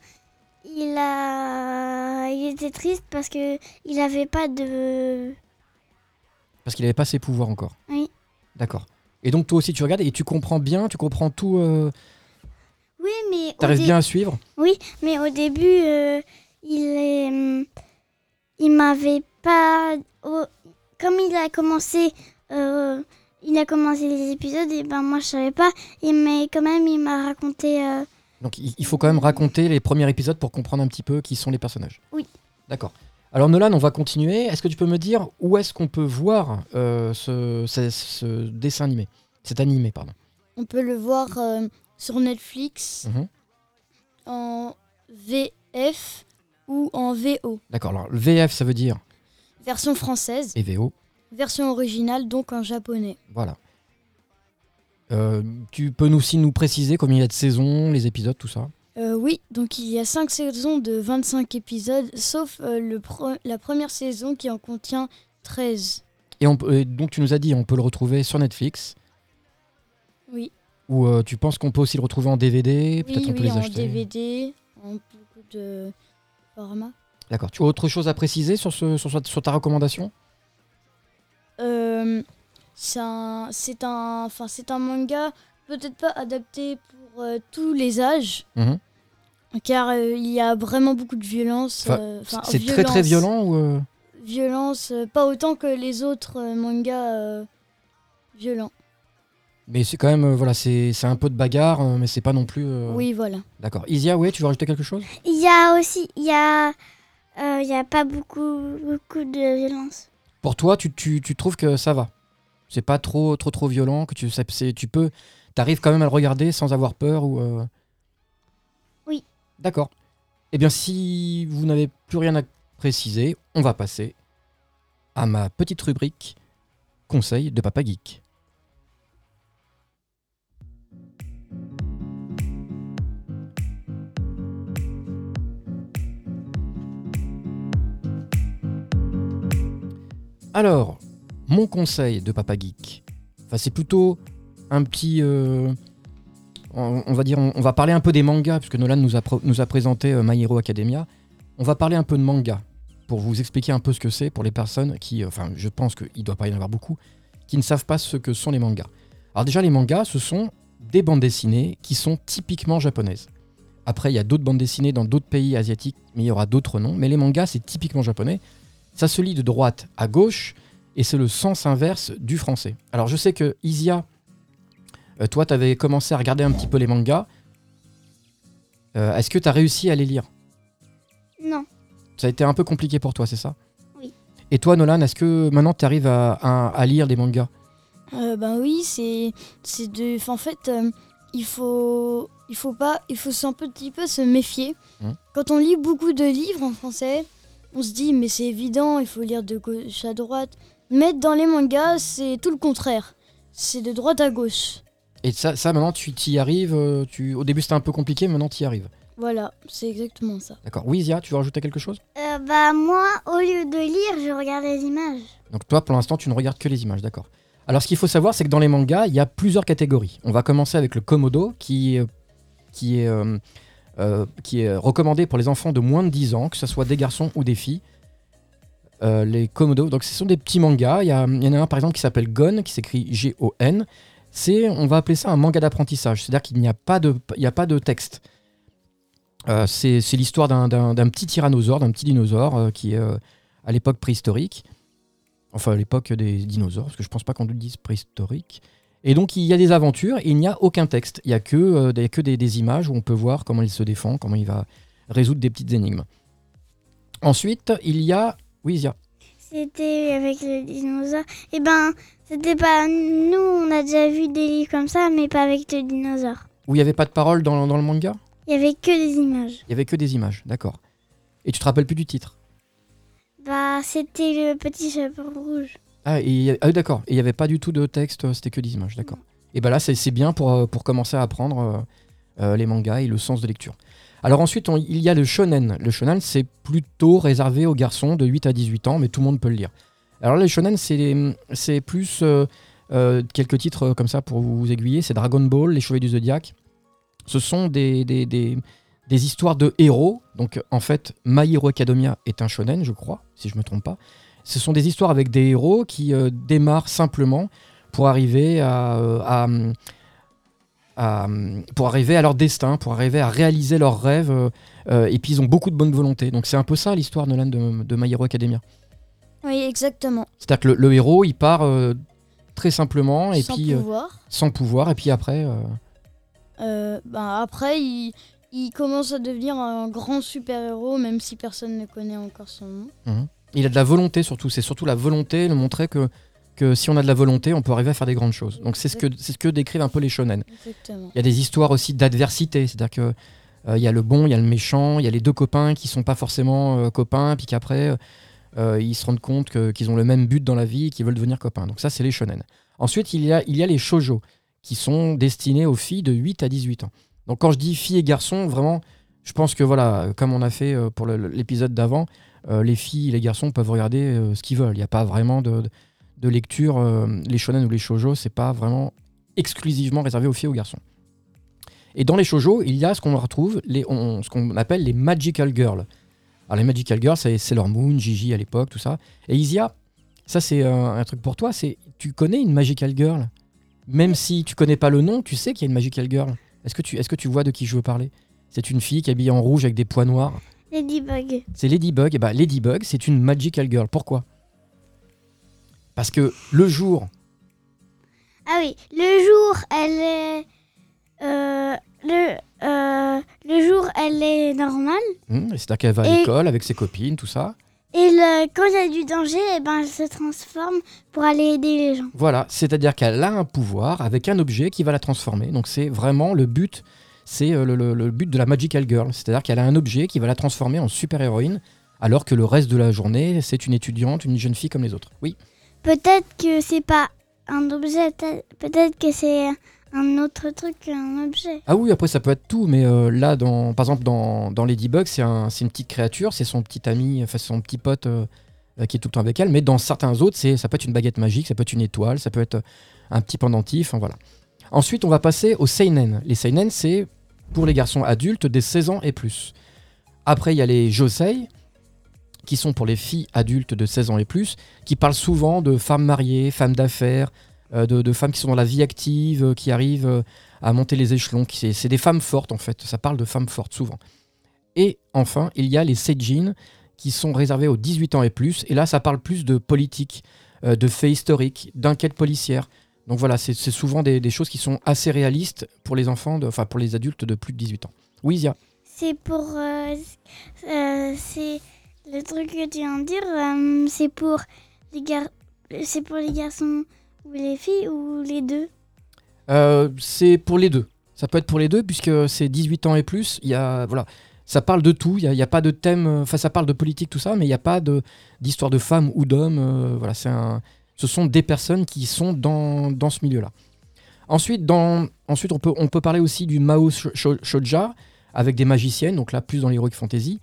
il a, il était triste parce que il avait pas de. Parce qu'il avait pas ses pouvoirs encore. Oui. D'accord. Et donc toi aussi tu regardes et tu comprends bien, tu comprends tout, euh, Oui, mais t'arrives dé- bien à suivre? Oui, mais au début, euh, il est, hum, il m'avait pas. comme il a commencé, euh, il a commencé les épisodes, et ben moi je savais pas. Et mais quand même, il m'a raconté. euh, Donc il il faut quand même raconter les premiers épisodes pour comprendre un petit peu qui sont les personnages. Oui. D'accord. Alors Nolan, on va continuer. Est-ce que tu peux me dire où est-ce qu'on peut voir euh, ce, ce- ce dessin animé? Cet animé, pardon. On peut le voir euh, sur Netflix Mhm. en VF ou en VO. D'accord. Alors le VF, ça veut dire Version française, et VO. Version originale donc en japonais. Voilà. Euh, tu peux aussi nous préciser combien il y a de saisons, les épisodes, tout ça? Euh, oui, donc il y a 5 saisons de 25 épisodes, sauf euh, le pre- la première saison qui en contient 13. Et on peut- et donc tu nous as dit, on peut le retrouver sur Netflix? Oui, Ou tu penses qu'on peut aussi le retrouver en DVD Peut-être oui, on peut oui les en acheter? DVD, en beaucoup de formats. D'accord. Tu as autre chose à préciser sur, ce, sur, sur ta recommandation? C'est un, c'est un, enfin c'est un manga peut-être pas adapté pour euh, tous les âges, Mhm. car euh, il y a vraiment beaucoup de violence. Euh, C'est très très violence. violent ou euh, Violence, euh, pas autant que les autres euh, mangas euh, violents. Mais c'est quand même, euh, voilà, c'est c'est un peu de bagarre, euh, mais c'est pas non plus. euh, Oui, voilà. D'accord. Isia, ouais, tu veux rajouter quelque chose? Il y a aussi, il y a, euh, il y a pas beaucoup, beaucoup de violence. Pour toi, tu, tu, tu trouves que ça va? C'est pas trop trop trop violent que tu, ça- tu peux, t'arrives quand même à le regarder sans avoir peur ou. euh, Oui. D'accord. Eh bien, si vous n'avez plus rien à préciser, on va passer à ma petite rubrique conseil de Papa Geek. Alors, mon conseil de Papa Geek, c'est plutôt un petit. euh, on, va dire, on, va parler un peu des mangas, puisque Nolan nous a, pro- nous a présenté euh, My Hero Academia. On va parler un peu de manga, pour vous expliquer un peu ce que c'est pour les personnes qui. euh, Enfin, je pense qu'il ne doit pas y en avoir beaucoup, qui ne savent pas ce que sont les mangas. Alors, déjà, les mangas, ce sont des bandes dessinées qui sont typiquement japonaises. Après, il y a d'autres bandes dessinées dans d'autres pays asiatiques, mais il y aura d'autres noms. Mais les mangas, c'est typiquement japonais. Ça se lit de droite à gauche, et c'est le sens inverse du français. Alors, je sais que Isia, euh, toi, tu avais commencé à regarder un petit peu les mangas. Euh, Est-ce que tu as réussi à les lire? Non. Ça a été un peu compliqué pour toi, c'est ça? Oui. Et toi, Nolan, est-ce que maintenant tu arrives à, à- à lire des mangas? Euh, ben oui, c'est de. En fait, euh, il faut il faut pas il faut un petit peu se méfier. Mhm. Quand on lit beaucoup de livres en français, on se dit mais c'est évident, il faut lire de gauche à droite. Mais dans les mangas, c'est tout le contraire. C'est de droite à gauche. Et ça, ça maintenant, tu y arrives. euh, Tu... Au début, c'était un peu compliqué, maintenant, tu y arrives. Voilà, c'est exactement ça. D'accord. Oui, Zia, tu veux rajouter quelque chose? Euh, bah moi, au lieu de lire, je regarde les images. Donc, toi, pour l'instant, tu ne regardes que les images, d'accord. Alors, ce qu'il faut savoir, c'est que dans les mangas, il y a plusieurs catégories. On va commencer avec le Komodo, qui, est- qui, est, euh, euh, qui est recommandé pour les enfants de moins de 10 ans, que ce soit des garçons ou des filles. Euh, les Komodo, donc ce sont des petits mangas. Il y, en a un par exemple qui s'appelle Gon, qui s'écrit G-O-N. C'est, on va appeler ça un manga d'apprentissage, c'est-à-dire qu'il n'y a pas de, a pas de texte. Euh, c'est, l'histoire d'un, petit tyrannosaure, d'un petit dinosaure qui est à l'époque préhistorique. Enfin, à l'époque des dinosaures, parce que je pense pas qu'on le dise préhistorique. Et donc, il y a des aventures et il n'y a aucun texte. Il n'y a que, euh, des, que des, des images où on peut voir comment il se défend, comment il va résoudre des petites énigmes. Ensuite, il y a. Oui, Zia. C'était avec le dinosaure. Eh ben, c'était pas. Nous, on a déjà vu des livres comme ça, mais pas avec le dinosaure. Où il n'y avait pas de parole dans, dans le manga? Il y avait que des images. Il y avait que des images, d'accord. Et tu te rappelles plus du titre? Bah, c'était le petit chapeau rouge. Ah, et ah d'accord. Et il n'y avait pas du tout de texte, euh, c'était que des images, d'accord. Et ben là, c'est bien pour, euh, pour commencer à apprendre euh, les mangas et le sens de lecture. Alors ensuite, il y a le shonen. Le shonen, c'est plutôt réservé aux garçons de 8 à 18 ans, mais tout le monde peut le lire. Alors là, le shonen, c'est plus quelques titres comme ça pour vous aiguiller. C'est Dragon Ball, Les Chevaliers du Zodiaque. Ce sont des, des, histoires de héros. Donc en fait, My Hero Academia est un shonen, je crois, si je me trompe pas. Ce sont des histoires avec des héros qui euh, démarrent simplement pour arriver à, euh, à, à- pour arriver à leur destin, pour arriver à réaliser leurs rêves. euh, et puis ils ont beaucoup de bonne volonté. Donc c'est un peu ça l'histoire Nolan de, de My Hero Academia. Oui, exactement. C'est-à-dire que le, le héros, il part euh, très simplement et Sans puis pouvoir. sans pouvoir. Et puis après, ben après, il, il commence à devenir un grand super-héros, même si personne ne connaît encore son nom. Il a de la volonté surtout. C'est surtout la volonté, le montrer que, que si on a de la volonté, on peut arriver à faire des grandes choses. Donc c'est ce que, c'est ce que décrivent un peu les shonen. Exactement. Il y a des histoires aussi d'adversité, c'est-à-dire que euh, il y a le bon, il y a le méchant, il y a les deux copains qui sont pas forcément euh, copains, puis qu'après euh, ils se rendent compte que- qu'ils ont le même but dans la vie et qu'ils veulent devenir copains. Donc ça, c'est les shonen. Ensuite, il y a, il y a les shoujo, qui sont destinés aux filles de 8 à 18 ans. Donc quand je dis filles et garçons, vraiment, je pense que voilà, comme on a fait pour l'épisode d'avant, les filles et les garçons peuvent regarder euh, ce qu'ils veulent. Il n'y a pas vraiment de, lecture. euh, les shonen ou les shoujo, c'est pas vraiment exclusivement réservé aux filles et aux garçons. Et dans les shoujo, il y a ce qu'on retrouve, ce qu'on appelle les magical girls. Alors les magical girls, c'est Sailor Moon, Gigi à l'époque, tout ça. Et Isia, ça c'est euh, un truc pour toi, c'est tu connais une magical girl? Même si tu connais pas le nom, tu sais qu'il y a une magical girl. Est-ce que, tu, est-ce que tu vois de qui je veux parler? C'est une fille qui est habillée en rouge avec des pois noirs. Ladybug. C'est Ladybug. Et bah Ladybug, c'est une magical girl. Pourquoi? Parce que le jour, Ah oui, le jour, elle est. euh, le, euh, le jour, elle est normale. hmm, c'est-à-dire qu'elle va à Et- l'école avec ses copines, tout ça. Et le, quand il y a du danger, eh ben, elle se transforme pour aller aider les gens. Voilà, c'est-à-dire qu'elle a un pouvoir avec un objet qui va la transformer. Donc c'est vraiment le but, c'est euh, le, le- le but de la Magical Girl. C'est-à-dire qu'elle a un objet qui va la transformer en super-héroïne, alors que le reste de la journée, c'est une étudiante, une jeune fille comme les autres. Oui, Peut-être que c'est pas un objet, peut- peut-être que c'est un autre truc qu'un objet. ah oui, après ça peut être tout, mais euh, là, dans, par exemple, dans, dans Ladybug, c'est un, une petite créature, c'est son petit ami, enfin son petit pote euh, qui est tout le temps avec elle, mais dans certains autres, c'est, ça peut être une baguette magique, ça peut être une étoile, ça peut être un petit pendentif, enfin voilà. Ensuite, on va passer aux seinen. Les seinen, c'est pour les garçons adultes des 16 ans et plus. Après, il y a les josei, qui sont pour les filles adultes de 16 ans et plus, qui parlent souvent de femmes mariées, femmes d'affaires, euh, de, femmes qui sont dans la vie active, euh, qui arrivent euh, à monter les échelons. C'est des femmes fortes en fait. Ça parle de femmes fortes souvent. Et enfin, il y a les Seijin qui sont réservés aux 18 ans et plus. Et là, ça parle plus de politique, de faits historiques, d'enquêtes policières. Donc voilà, c'est souvent des, des choses qui sont assez réalistes pour les enfants, de- enfin pour les adultes de plus de 18 ans. Oui, Zia. C'est pour. euh, euh, c'est le truc que tu viens de dire. euh, c'est pour les gar... C'est pour les garçons ou les filles ou les deux? C'est pour les deux. Ça peut être pour les deux, puisque c'est 18 ans et plus. Il y a, voilà, ça parle de tout. Il n'y a, il y a pas de thème. Enfin, ça parle de politique, tout ça, mais il n'y a pas de- d'histoire de femmes ou d'hommes. euh, voilà, c'est un, ce sont des personnes qui sont dans, dans ce milieu-là. Ensuite, dans, ensuite on, peut, on peut parler aussi du Mao Sho- Sho- Shoja, avec des magiciennes, donc là, plus dans l'heroic fantasy.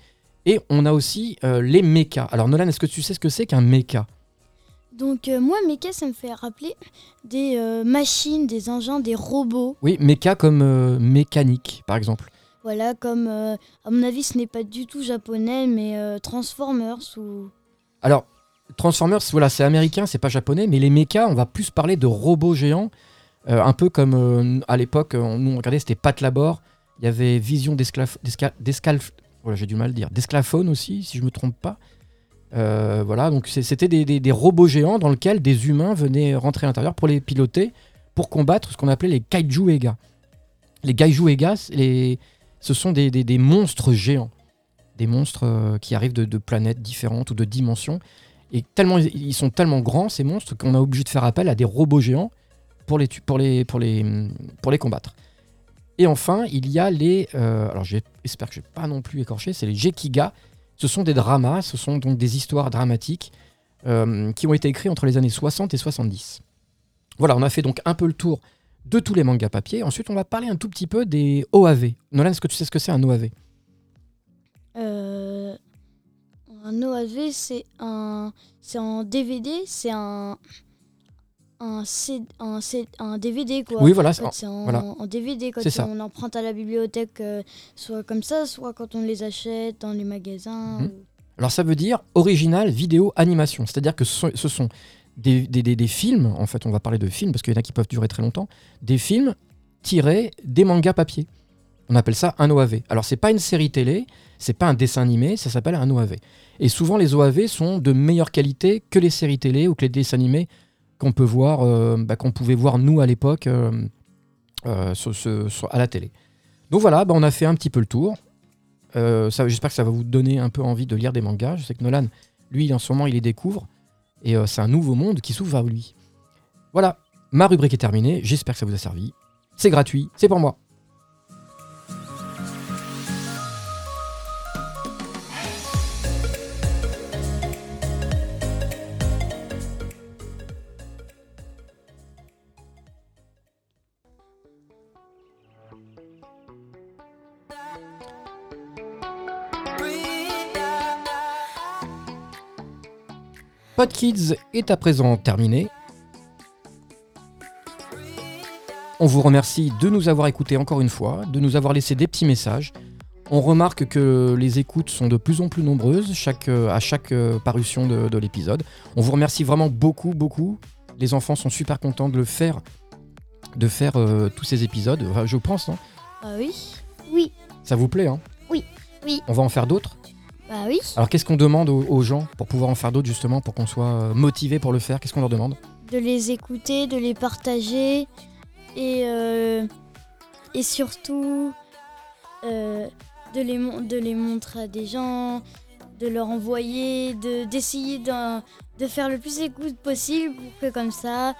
Et on a aussi euh, les mechas. Alors, Nolan, est-ce que tu sais ce que c'est qu'un mecha? Donc euh, moi, mecha, ça me fait rappeler des euh, machines, des engins, des robots. Oui, mecha comme euh, mécanique, par exemple. Voilà, comme à mon avis, ce n'est pas du tout japonais, mais Transformers ou Alors, Transformers, voilà, c'est américain, c'est pas japonais, mais les mechas, on va plus parler de robots géants, euh, un peu comme euh, à l'époque, euh, nous on regardait, c'était Pat Labor, il y avait Vision d'Escalf- voilà, j'ai du mal à d'Esclaphone aussi, si je me trompe pas. Voilà, donc c'était des, robots géants dans lesquels des humains venaient rentrer à l'intérieur pour les piloter, pour combattre ce qu'on appelait les kaiju Ega. Les kaiju Ega, ce sont des, monstres géants, des monstres qui arrivent de planètes différentes ou de dimensions. Et tellement, ils sont tellement grands, ces monstres, qu'on a obligé de faire appel à des robots géants pour les, pour les, pour les, pour les combattre. Et enfin, il y a les. euh, alors, j'espère que je vais pas non plus écorché, c'est les Gekiga. Ce sont des dramas, ce sont donc des histoires dramatiques euh, qui ont été écrits entre les années 60 et 70. Voilà, on a fait donc un peu le tour de tous les mangas papier. Ensuite, on va parler un tout petit peu des OAV. Nolan, est-ce que tu sais ce que c'est un OAV euh, un OAV, c'est un, c'est en DVD, c'est un, un, C- un, C- un DVD quoi. Oui, voilà. En c'est- fait, c'est en, voilà. en DVD quand C'est ça. on emprunte à la bibliothèque, euh, soit comme ça, soit quand on les achète dans les magasins. Mhm. ou- Alors ça veut dire original vidéo animation, c'est-à-dire que ce ce sont des, des- des- des films, en fait on va parler de films parce qu'il y en a qui peuvent durer très longtemps, des films tirés des mangas papier. On appelle ça un OAV. Alors c'est pas une série télé, c'est pas un dessin animé, ça s'appelle un OAV. Et souvent les OAV sont de meilleure qualité que les séries télé ou que les dessins animés qu'on peut voir, euh, bah, qu'on pouvait voir nous à l'époque euh, euh, à la télé. Donc voilà, bah, on a fait un petit peu le tour. J'espère que ça va vous donner un peu envie de lire des mangas. Je sais que Nolan, lui, en ce moment, il les découvre. Et c'est un nouveau monde qui s'ouvre à lui. Voilà, ma rubrique est terminée. J'espère que ça vous a servi. C'est gratuit, c'est pour moi. Podkids est à présent terminé. On vous remercie de nous avoir écoutés encore une fois, de nous avoir laissé des petits messages. On remarque que les écoutes sont de plus en plus nombreuses chaque, euh, à chaque euh, parution de, de l'épisode. On vous remercie vraiment beaucoup, beaucoup. Les enfants sont super contents de le faire, de faire euh, tous ces épisodes. Enfin, je pense, hein. Ah oui? Oui, ça vous plaît, hein? Oui, oui. On va en faire d'autres? Bah oui. Alors qu'est-ce qu'on demande aux, aux gens pour pouvoir en faire d'autres justement, pour qu'on soit euh, motivé pour le faire? Qu'est-ce qu'on leur demande? De les écouter, de les partager et, euh, et surtout euh, de, les mon- de les montrer à des gens, de leur envoyer, de- d'essayer d'un- de faire le plus d'écoute possible pour que comme ça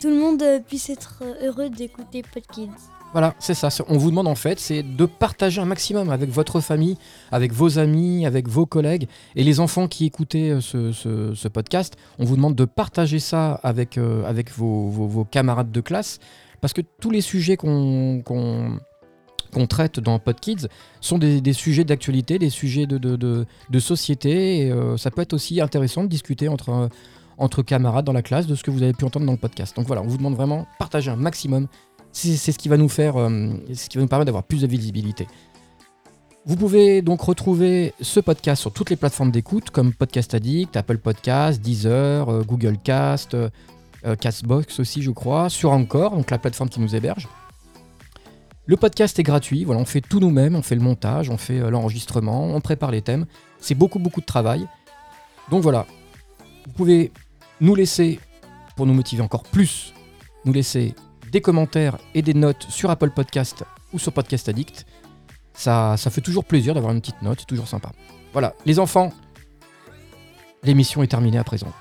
tout le monde puisse être heureux d'écouter Podkids. Voilà, c'est ça. On vous demande en fait, c'est de partager un maximum avec votre famille, avec vos amis, avec vos collègues et les enfants qui écoutaient euh, ce, podcast. On vous demande de partager ça avec, euh, avec vos, vos- camarades de classe parce que tous les sujets qu'on qu'on- qu'on traite dans PodKids sont des, sujets d'actualité, des sujets de, de, de- de société. Et, euh, ça peut être aussi intéressant de discuter entre, entre camarades dans la classe de ce que vous avez pu entendre dans le podcast. Donc voilà, on vous demande vraiment partager un maximum c'est ce qui va nous faire, euh, ce qui nous permettre d'avoir plus de visibilité. Vous pouvez donc retrouver ce podcast sur toutes les plateformes d'écoute comme Podcast Addict, Apple Podcast, Deezer, euh, Google Cast, euh, Castbox aussi, je crois, sur Encore, donc la plateforme qui nous héberge. Le podcast est gratuit, voilà, on fait tout nous-mêmes, on fait le montage, on fait l'enregistrement, on prépare les thèmes. C'est beaucoup, beaucoup de travail. Donc voilà, vous pouvez nous laisser, pour nous motiver encore plus, nous laisser des commentaires et des notes sur Apple Podcast ou sur Podcast Addict. Ça, ça fait toujours plaisir d'avoir une petite note, toujours sympa. Voilà, les enfants, l'émission est terminée à présent.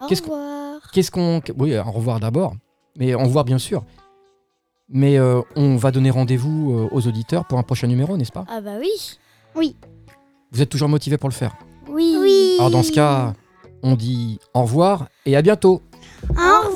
Au Qu'est-ce qu'on- revoir. Qu'est-ce qu'on. Oui, au revoir d'abord, mais au revoir bien sûr. Mais euh, on va donner rendez-vous euh, aux auditeurs pour un prochain numéro, n'est-ce pas? Ah bah oui. Vous êtes toujours motivés pour le faire? Oui. Oui. Alors dans ce cas, on dit au revoir et à bientôt Au